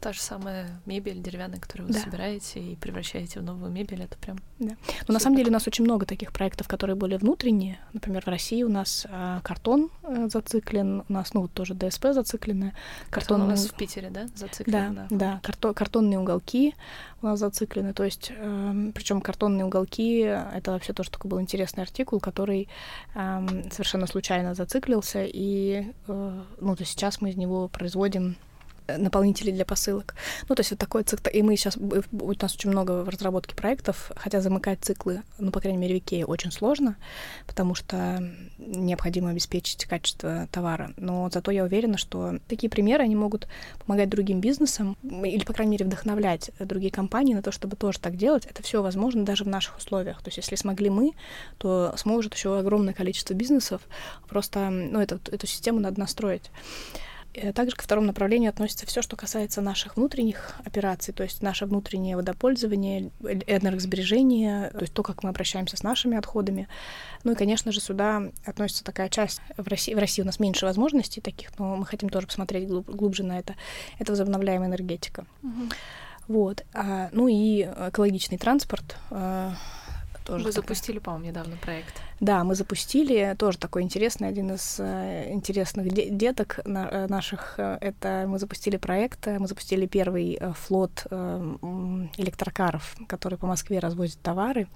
Та же самая мебель деревянная, которую вы да. собираете и превращаете в новую мебель, это прям. Да. Но на самом деле у нас очень много таких проектов, которые более внутренние. Например, в России у нас э, картон э, зациклен, у нас, ну, вот тоже ДСП зациклены. Картон, картон у нас в Питере, да, зациклен? Да, да, да карто картонные уголки у нас зациклены. То есть, э, причем картонные уголки это вообще тоже такой был интересный артикул, который э, совершенно случайно зациклился, и э, ну, то сейчас мы из него производим наполнители для посылок. Ну, то есть вот такой цикл. И мы сейчас, у нас очень много в разработке проектов, хотя замыкать циклы, ну, по крайней мере, в Икее очень сложно, потому что необходимо обеспечить качество товара. Но зато я уверена, что такие примеры, они могут помогать другим бизнесам или, по крайней мере, вдохновлять другие компании на то, чтобы тоже так делать. Это все возможно даже в наших условиях. То есть если смогли мы, то сможет еще огромное количество бизнесов. Просто, ну, эту, эту систему надо настроить. Э, также ко второму направлению относится все, что касается наших внутренних операций, то есть наше внутреннее водопользование, энергосбережение, то есть то, как мы обращаемся с нашими отходами. Ну и, конечно же, сюда относится такая часть. В России, в России у нас меньше возможностей таких, но мы хотим тоже посмотреть глуб, глубже на это. Это возобновляемая энергетика. Угу. Вот. А, ну и экологичный транспорт. А, Тоже Вы такая... запустили, по-моему, недавно проект. Да, мы запустили, тоже такой интересный, один из э, интересных де- деток на, э, наших. Э, это мы запустили проект, э, мы запустили первый флот электрокаров, который по Москве развозит товары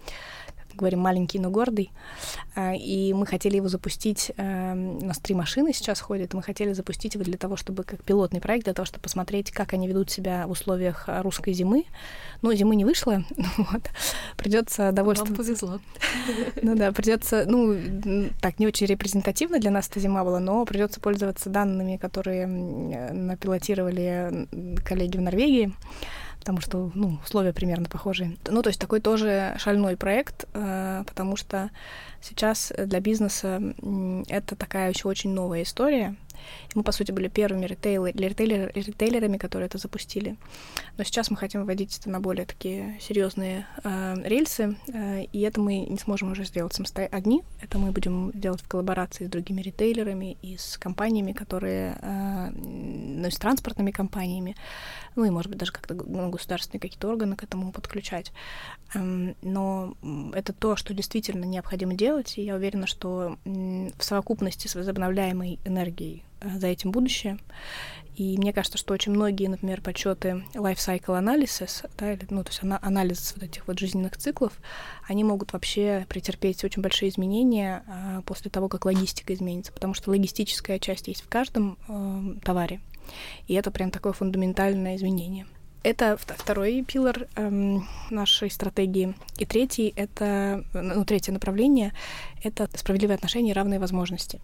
говорим, маленький, но гордый. А, и мы хотели его запустить, эм, у нас три машины сейчас ходят, мы хотели запустить его для того, чтобы, как пилотный проект, для того, чтобы посмотреть, как они ведут себя в условиях русской зимы. Но зимы не вышло, вот. Придется довольствоваться... Вам повезло. Ну да, придется, ну, так, не очень репрезентативно для нас эта зима была, но придется пользоваться данными, которые напилотировали коллеги в Норвегии потому что, ну, условия примерно похожие. Ну, то есть такой тоже шальной проект, э, потому что сейчас для бизнеса это такая еще очень новая история. Мы, по сути, были первыми ритейлер, ритейлер, ритейлерами, которые это запустили. Но сейчас мы хотим вводить это на более такие серьезные э, рельсы, э, и это мы не сможем уже сделать самостоятельно одни. Это мы будем делать в коллаборации с другими ритейлерами и с компаниями, которые, э, ну, и с транспортными компаниями, ну и, может быть, даже как-то ну, государственные какие-то органы к этому подключать. Эм, но это то, что действительно необходимо делать, и я уверена, что в совокупности с возобновляемой энергией Э, за этим будущее. И мне кажется, что очень многие, например, подсчеты life cycle analysis, да, или, ну, то есть анализ вот этих вот жизненных циклов, они могут вообще претерпеть очень большие изменения а, после того, как логистика изменится, потому что логистическая часть есть в каждом э, товаре, и это прям такое фундаментальное изменение. Это второй пилор эм, нашей стратегии. И третий — это, ну, третье направление — это справедливые отношения и равные возможности.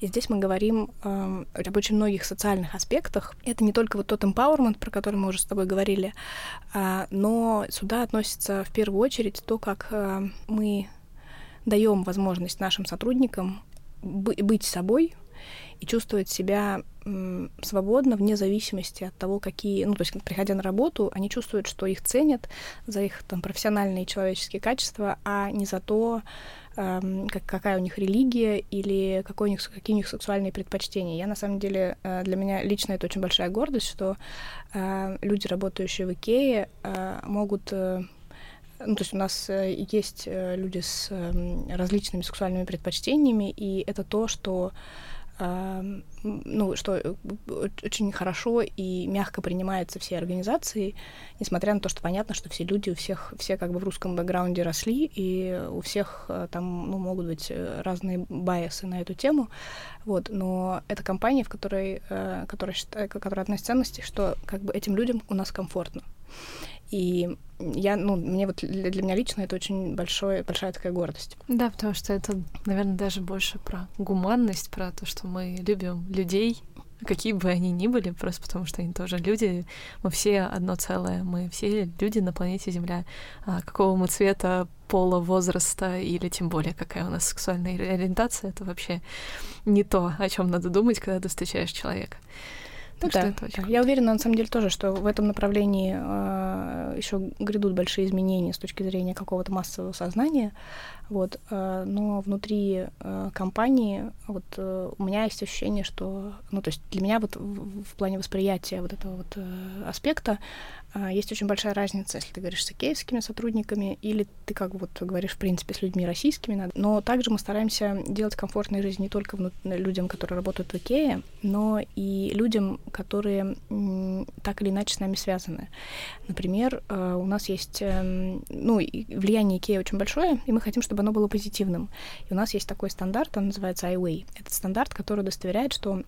И здесь мы говорим эм, об очень многих социальных аспектах. Это не только вот тот empowerment, про который мы уже с тобой говорили, э, но сюда относится в первую очередь то, как э, мы даем возможность нашим сотрудникам быть собой, и чувствовать себя свободно, вне зависимости от того, какие, ну, то есть, приходя на работу, они чувствуют, что их ценят за их там профессиональные человеческие качества, а не за то, эм, как, какая у них религия или какой у них, какие у них сексуальные предпочтения. Я, на самом деле, э, для меня лично это очень большая гордость, что э, люди, работающие в Икее, э, могут э, ну, то есть у нас э, есть э, люди с эм, различными сексуальными предпочтениями, и это то, что ну, что э, очень хорошо и мягко принимается всей организацией, несмотря на то, что понятно, что все люди, у всех, все как бы в русском бэкграунде росли, и у всех э, там, ну, могут быть э, разные байесы на эту тему, вот, но это компания, в которой, которая, считает, которая одна из ценностей, что как бы этим людям у нас комфортно. И я, ну, мне вот для, меня лично это очень большое, большая такая гордость. Да, потому что это, наверное, даже больше про гуманность, про то, что мы любим людей, какие бы они ни были, просто потому что они тоже люди, мы все одно целое, мы все люди на планете Земля. А какого мы цвета, пола, возраста или тем более какая у нас сексуальная ориентация, это вообще не то, о чем надо думать, когда ты встречаешь человека. Так да, что это очень Я уверена, на самом деле, тоже, что в этом направлении э, еще грядут большие изменения с точки зрения какого-то массового сознания. Вот, э, но внутри э, компании вот, э, у меня есть ощущение, что, ну, то есть для меня вот в, в плане восприятия вот этого вот э, аспекта э, есть очень большая разница, если ты говоришь с икеевскими сотрудниками или ты как вот говоришь, в принципе, с людьми российскими. Но также мы стараемся делать комфортную жизнь не только людям, которые работают в Икее, но и людям, которые так или иначе с нами связаны. Например, э, у нас есть, э, ну, влияние Икеи очень большое, и мы хотим, чтобы оно было позитивным. И у нас есть такой стандарт, он называется iWay. Это стандарт, который удостоверяет, что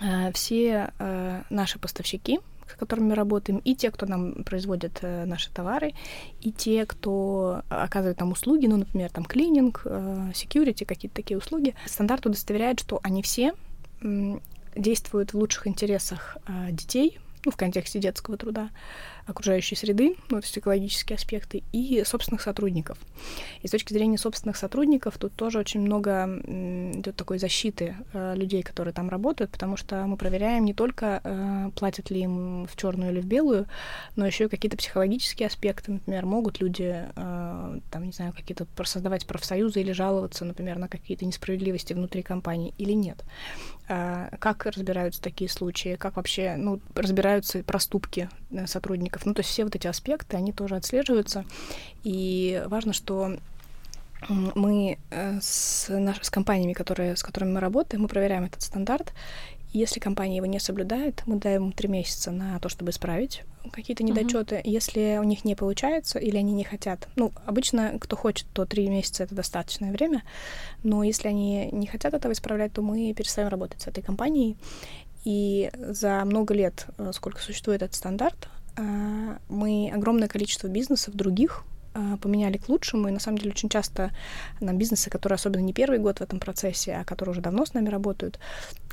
э, все э, наши поставщики, с которыми мы работаем, и те, кто нам производит э, наши товары, и те, кто оказывает нам услуги, ну, например, там клининг, э, security, какие-то такие услуги, стандарт удостоверяет, что они все действуют в лучших интересах э, детей, ну, в контексте детского труда, окружающей среды, ну, то есть экологические аспекты, и собственных сотрудников. И с точки зрения собственных сотрудников тут тоже очень много идет такой защиты э, людей, которые там работают, потому что мы проверяем не только э, платят ли им в черную или в белую, но еще и какие-то психологические аспекты, например, могут люди э, там, не знаю, какие-то создавать профсоюзы или жаловаться, например, на какие-то несправедливости внутри компании или нет. Э, как разбираются такие случаи, как вообще, ну, разбираются проступки э, сотрудников сотрудников. Ну, то есть все вот эти аспекты, они тоже отслеживаются. И важно, что мы э, с, наш, с компаниями, которые, с которыми мы работаем, мы проверяем этот стандарт. Если компания его не соблюдает, мы даем три месяца на то, чтобы исправить какие-то недочеты. Uh-huh. Если у них не получается или они не хотят, ну, обычно кто хочет, то три месяца это достаточное время. Но если они не хотят этого исправлять, то мы перестаем работать с этой компанией. И за много лет, э, сколько существует этот стандарт, э, мы огромное количество бизнесов других поменяли к лучшему. И на самом деле очень часто нам бизнесы, которые особенно не первый год в этом процессе, а которые уже давно с нами работают,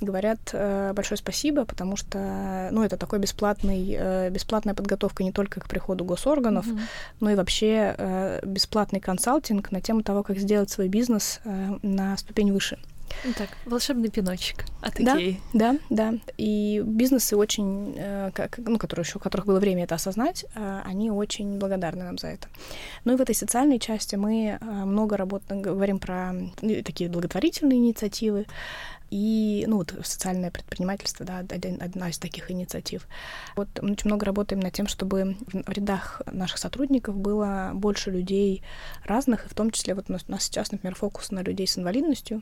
говорят э, большое спасибо, потому что ну, это такой бесплатный, э, бесплатная подготовка не только к приходу госорганов, mm-hmm. но и вообще э, бесплатный консалтинг на тему того, как сделать свой бизнес на ступень выше. Ну так, волшебный пиночек от да, Икеи. Да, да. И бизнесы очень, э, как, ну, которые еще, у которых было время это осознать, э, они очень благодарны нам за это. Ну и в этой социальной части мы э, много работаем, говорим про такие благотворительные инициативы, и, ну, вот социальное предпринимательство, да, один, одна из таких инициатив. Вот мы очень много работаем над тем, чтобы в рядах наших сотрудников было больше людей разных, и в том числе вот у нас, у нас сейчас, например, фокус на людей с инвалидностью,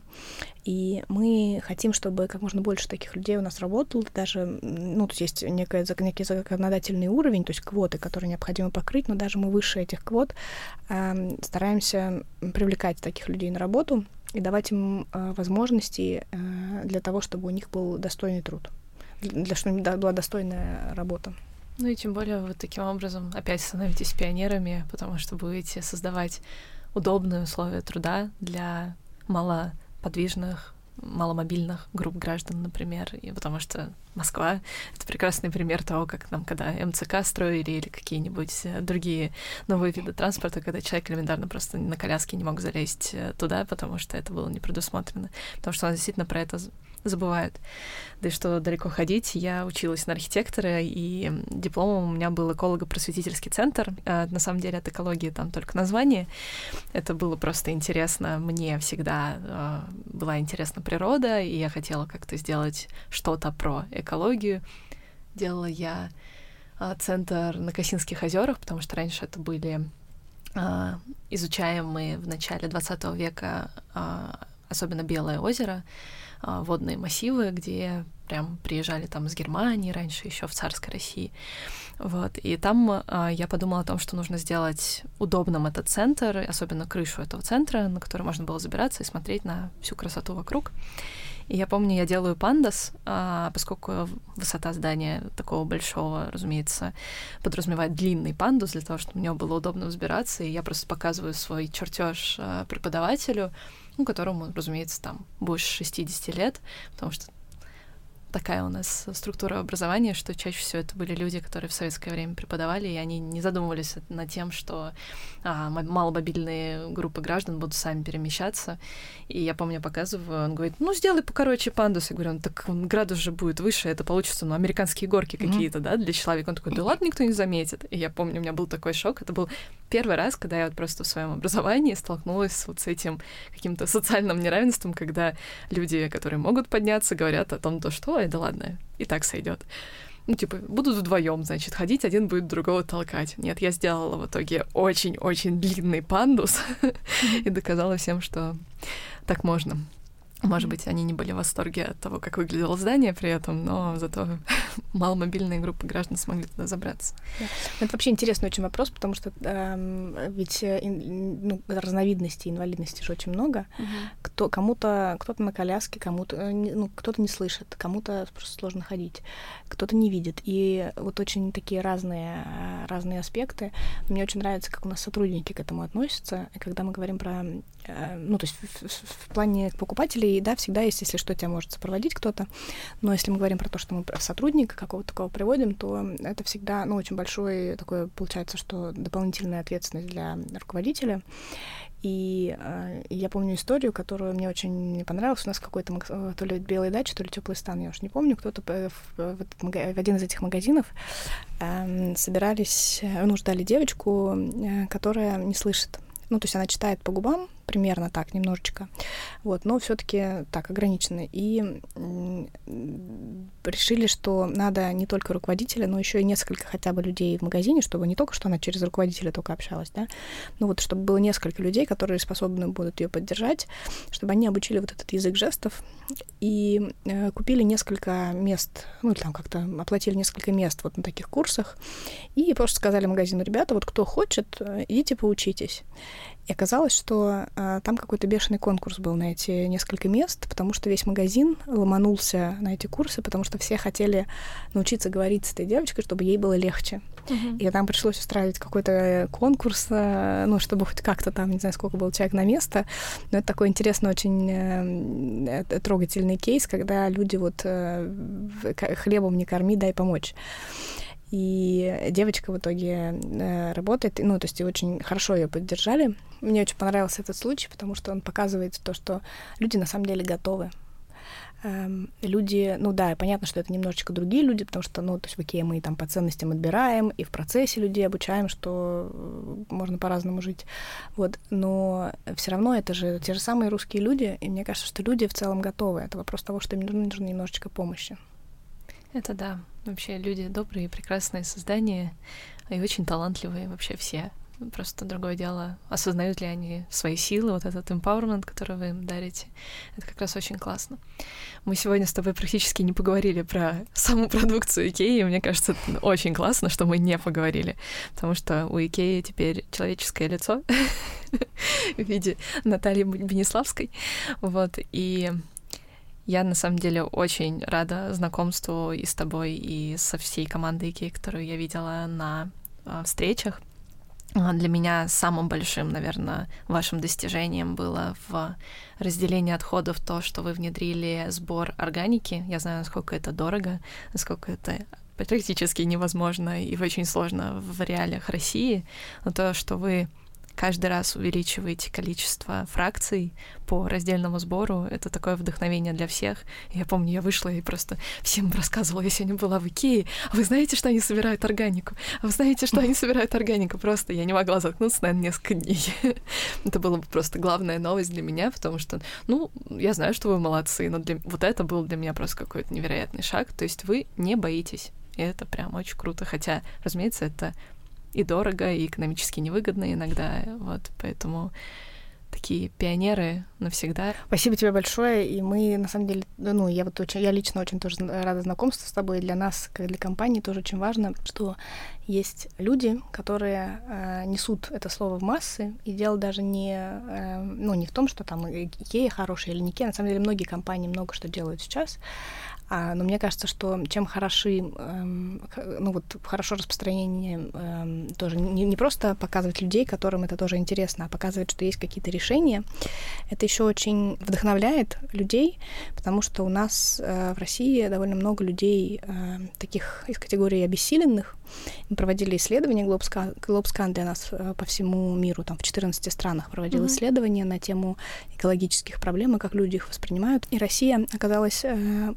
и мы хотим, чтобы как можно больше таких людей у нас работало, даже, ну, тут есть некое, некий законодательный уровень, то есть квоты, которые необходимо покрыть, но даже мы выше этих квот э, стараемся привлекать таких людей на работу, и давать им э, возможности э, для того, чтобы у них был достойный труд, для чтобы да, была достойная работа. Ну и тем более вы таким образом опять становитесь пионерами, потому что будете создавать удобные условия труда для малоподвижных маломобильных групп граждан, например, и потому что Москва — это прекрасный пример того, как нам, когда МЦК строили или какие-нибудь э, другие новые виды транспорта, когда человек элементарно просто на коляске не мог залезть э, туда, потому что это было не предусмотрено. Потому что у нас действительно про это забывают. Да и что далеко ходить, я училась на архитектора, и дипломом у меня был эколого-просветительский центр. А, на самом деле от экологии там только название. Это было просто интересно. Мне всегда а, была интересна природа, и я хотела как-то сделать что-то про экологию. Делала я а, центр на Косинских озерах, потому что раньше это были изучаемые в начале 20 века особенно Белое озеро, водные массивы, где прям приезжали там из Германии раньше, еще в царской России. Вот. И там а, я подумала о том, что нужно сделать удобным этот центр, особенно крышу этого центра, на который можно было забираться и смотреть на всю красоту вокруг. И я помню, я делаю пандас, а, поскольку высота здания такого большого, разумеется, подразумевает длинный пандус для того, чтобы него было удобно взбираться. И я просто показываю свой чертеж а, преподавателю, ну, которому, разумеется, там больше 60 лет, потому что такая у нас структура образования, что чаще всего это были люди, которые в советское время преподавали, и они не задумывались над тем, что а, маломобильные группы граждан будут сами перемещаться. И я помню, показываю, он говорит, ну, сделай покороче пандус. Я говорю, ну, так градус же будет выше, это получится, ну, американские горки mm-hmm. какие-то, да, для человека. Он такой, да ладно, никто не заметит. И я помню, у меня был такой шок. Это был первый раз, когда я вот просто в своем образовании столкнулась вот с этим каким-то социальным неравенством, когда люди, которые могут подняться, говорят о том, то, что ой, да ладно, и так сойдет. Ну, типа, будут вдвоем, значит, ходить, один будет другого толкать. Нет, я сделала в итоге очень-очень длинный пандус и доказала всем, что так можно. Может быть, они не были в восторге от того, как выглядело здание при этом, но зато маломобильные группы граждан смогли туда забраться. Да. Это вообще интересный очень вопрос, потому что э, ведь э, ну, разновидностей инвалидности же очень много. Угу. Кто, кому-то, кто-то на коляске, кому-то, э, ну, кто-то не слышит, кому-то просто сложно ходить, кто-то не видит. И вот очень такие разные, разные аспекты. Мне очень нравится, как у нас сотрудники к этому относятся. И когда мы говорим про Э, ну, то есть в, в, в плане покупателей, да, всегда есть, если что, тебя может сопроводить кто-то, но если мы говорим про то, что мы сотрудника какого-то такого приводим, то это всегда, ну, очень большой такой, получается, что дополнительная ответственность для руководителя, и э, я помню историю, которую мне очень понравилась. У нас какой-то э, то ли белый дача, то ли теплый стан, я уж не помню. Кто-то в, в, в один из этих магазинов э, собирались, ну, ждали девочку, э, которая не слышит. Ну, то есть она читает по губам, примерно так, немножечко. Вот, но все-таки так, ограниченно. И решили, что надо не только руководителя, но еще и несколько хотя бы людей в магазине, чтобы не только что она через руководителя только общалась, да, но вот чтобы было несколько людей, которые способны будут ее поддержать, чтобы они обучили вот этот язык жестов и э, купили несколько мест, ну там как-то оплатили несколько мест вот на таких курсах и просто сказали магазину, ребята, вот кто хочет, э, идите поучитесь. И оказалось, что э, там какой-то бешеный конкурс был на эти несколько мест, потому что весь магазин ломанулся на эти курсы, потому что все хотели научиться говорить с этой девочкой, чтобы ей было легче. Uh-huh. И там пришлось устраивать какой-то конкурс, э, ну, чтобы хоть как-то там, не знаю, сколько был человек на место. Но это такой интересный, очень э, э трогательный кейс, когда люди вот э, хлебом не корми, дай помочь. И девочка в итоге э, работает, ну, то есть очень хорошо ее поддержали. Мне очень понравился этот случай, потому что он показывает то, что люди на самом деле готовы. Эм, люди, ну да, понятно, что это немножечко другие люди, потому что, ну, то есть в Икее мы там по ценностям отбираем, и в процессе людей обучаем, что э, можно по-разному жить. Вот, но все равно это же те же самые русские люди, и мне кажется, что люди в целом готовы. Это вопрос того, что им нужно немножечко помощи. Это да. Вообще люди добрые, прекрасные создания и очень талантливые вообще все. Просто другое дело, осознают ли они свои силы, вот этот empowerment, который вы им дарите. Это как раз очень классно. Мы сегодня с тобой практически не поговорили про саму продукцию Икеи, и мне кажется, это очень классно, что мы не поговорили, потому что у Икеи теперь человеческое лицо в виде Натальи Бенеславской. Вот, и я на самом деле очень рада знакомству и с тобой, и со всей командой Икеи, которую я видела на э, встречах. А, для меня самым большим, наверное, вашим достижением было в разделении отходов то, что вы внедрили сбор органики. Я знаю, насколько это дорого, насколько это практически невозможно и очень сложно в реалиях России, но то, что вы каждый раз увеличиваете количество фракций по раздельному сбору. Это такое вдохновение для всех. Я помню, я вышла и просто всем рассказывала, я сегодня была в Икее, а вы знаете, что они собирают органику? А вы знаете, что они собирают органику? Просто я не могла заткнуться, наверное, несколько дней. это было просто главная новость для меня, потому что, ну, я знаю, что вы молодцы, но для... вот это был для меня просто какой-то невероятный шаг. То есть вы не боитесь. И это прям очень круто. Хотя, разумеется, это и дорого, и экономически невыгодно иногда. Вот, поэтому такие пионеры навсегда. Спасибо тебе большое, и мы, на самом деле, ну, я вот очень, я лично очень тоже рада знакомству с тобой, и для нас, как для компании, тоже очень важно, что есть люди, которые э, несут это слово в массы, и дело даже не, э, ну, не в том, что там Икея хорошая или не Икея, на самом деле многие компании много что делают сейчас, а, но мне кажется, что чем хороши, эм, ну вот хорошо распространение эм, тоже не, не просто показывать людей, которым это тоже интересно, а показывать, что есть какие-то решения. Это еще очень вдохновляет людей, потому что у нас э, в России довольно много людей э, таких из категории обессиленных. Мы проводили исследования Globscan, Globscan для нас э, по всему миру, там в 14 странах проводил mm-hmm. исследования на тему экологических проблем и как люди их воспринимают. И Россия оказалась э,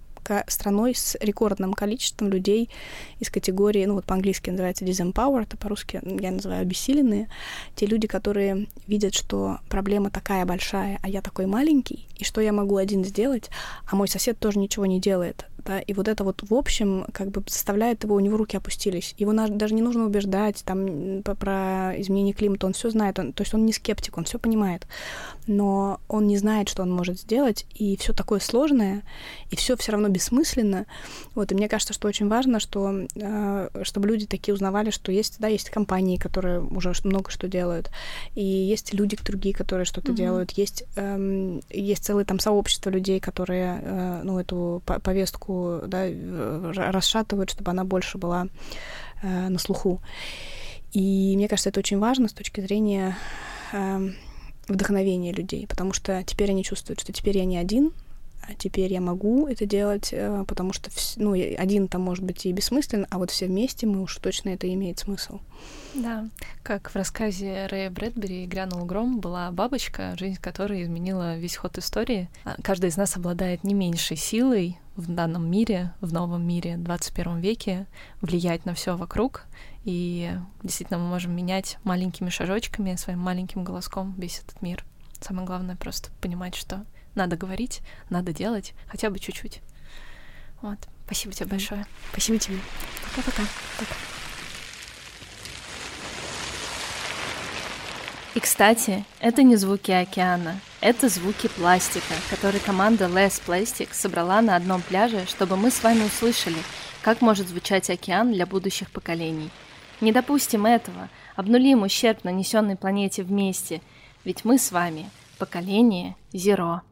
страной с рекордным количеством людей из категории, ну вот по-английски называется disempowered, а по-русски я называю обессиленные. Те люди, которые видят, что проблема такая большая, а я такой маленький, и что я могу один сделать, а мой сосед тоже ничего не делает да, и вот это вот в общем как бы заставляет его, у него руки опустились. Его на, даже не нужно убеждать там по, про изменение климата, он все знает, он, то есть он не скептик, он все понимает, но он не знает, что он может сделать, и все такое сложное, и все все равно бессмысленно. Вот, и мне кажется, что очень важно, что э, чтобы люди такие узнавали, что есть, да, есть компании, которые уже много что делают, и есть люди другие, которые что-то mm-hmm. делают, есть э, есть целое там сообщество людей, которые э, ну эту повестку да, расшатывают, чтобы она больше была э, на слуху. И мне кажется, это очень важно с точки зрения э, вдохновения людей, потому что теперь они чувствуют, что теперь я не один, теперь я могу это делать, э, потому что ну, один там может быть и бессмыслен, а вот все вместе мы уж точно это имеет смысл. Да, как в рассказе Рэя Брэдбери «Грянул гром» была бабочка, жизнь которой изменила весь ход истории. А каждый из нас обладает не меньшей силой в данном мире, в новом мире, в 21 веке, влиять на все вокруг. И действительно мы можем менять маленькими шажочками, своим маленьким голоском весь этот мир. Самое главное просто понимать, что надо говорить, надо делать, хотя бы чуть-чуть. Вот. Спасибо тебе большое. Спасибо тебе. Пока-пока. Пока. И, кстати, это не звуки океана, это звуки пластика, который команда Less Plastic собрала на одном пляже, чтобы мы с вами услышали, как может звучать океан для будущих поколений. Не допустим этого, обнулим ущерб, нанесенный планете вместе, ведь мы с вами поколение Зеро.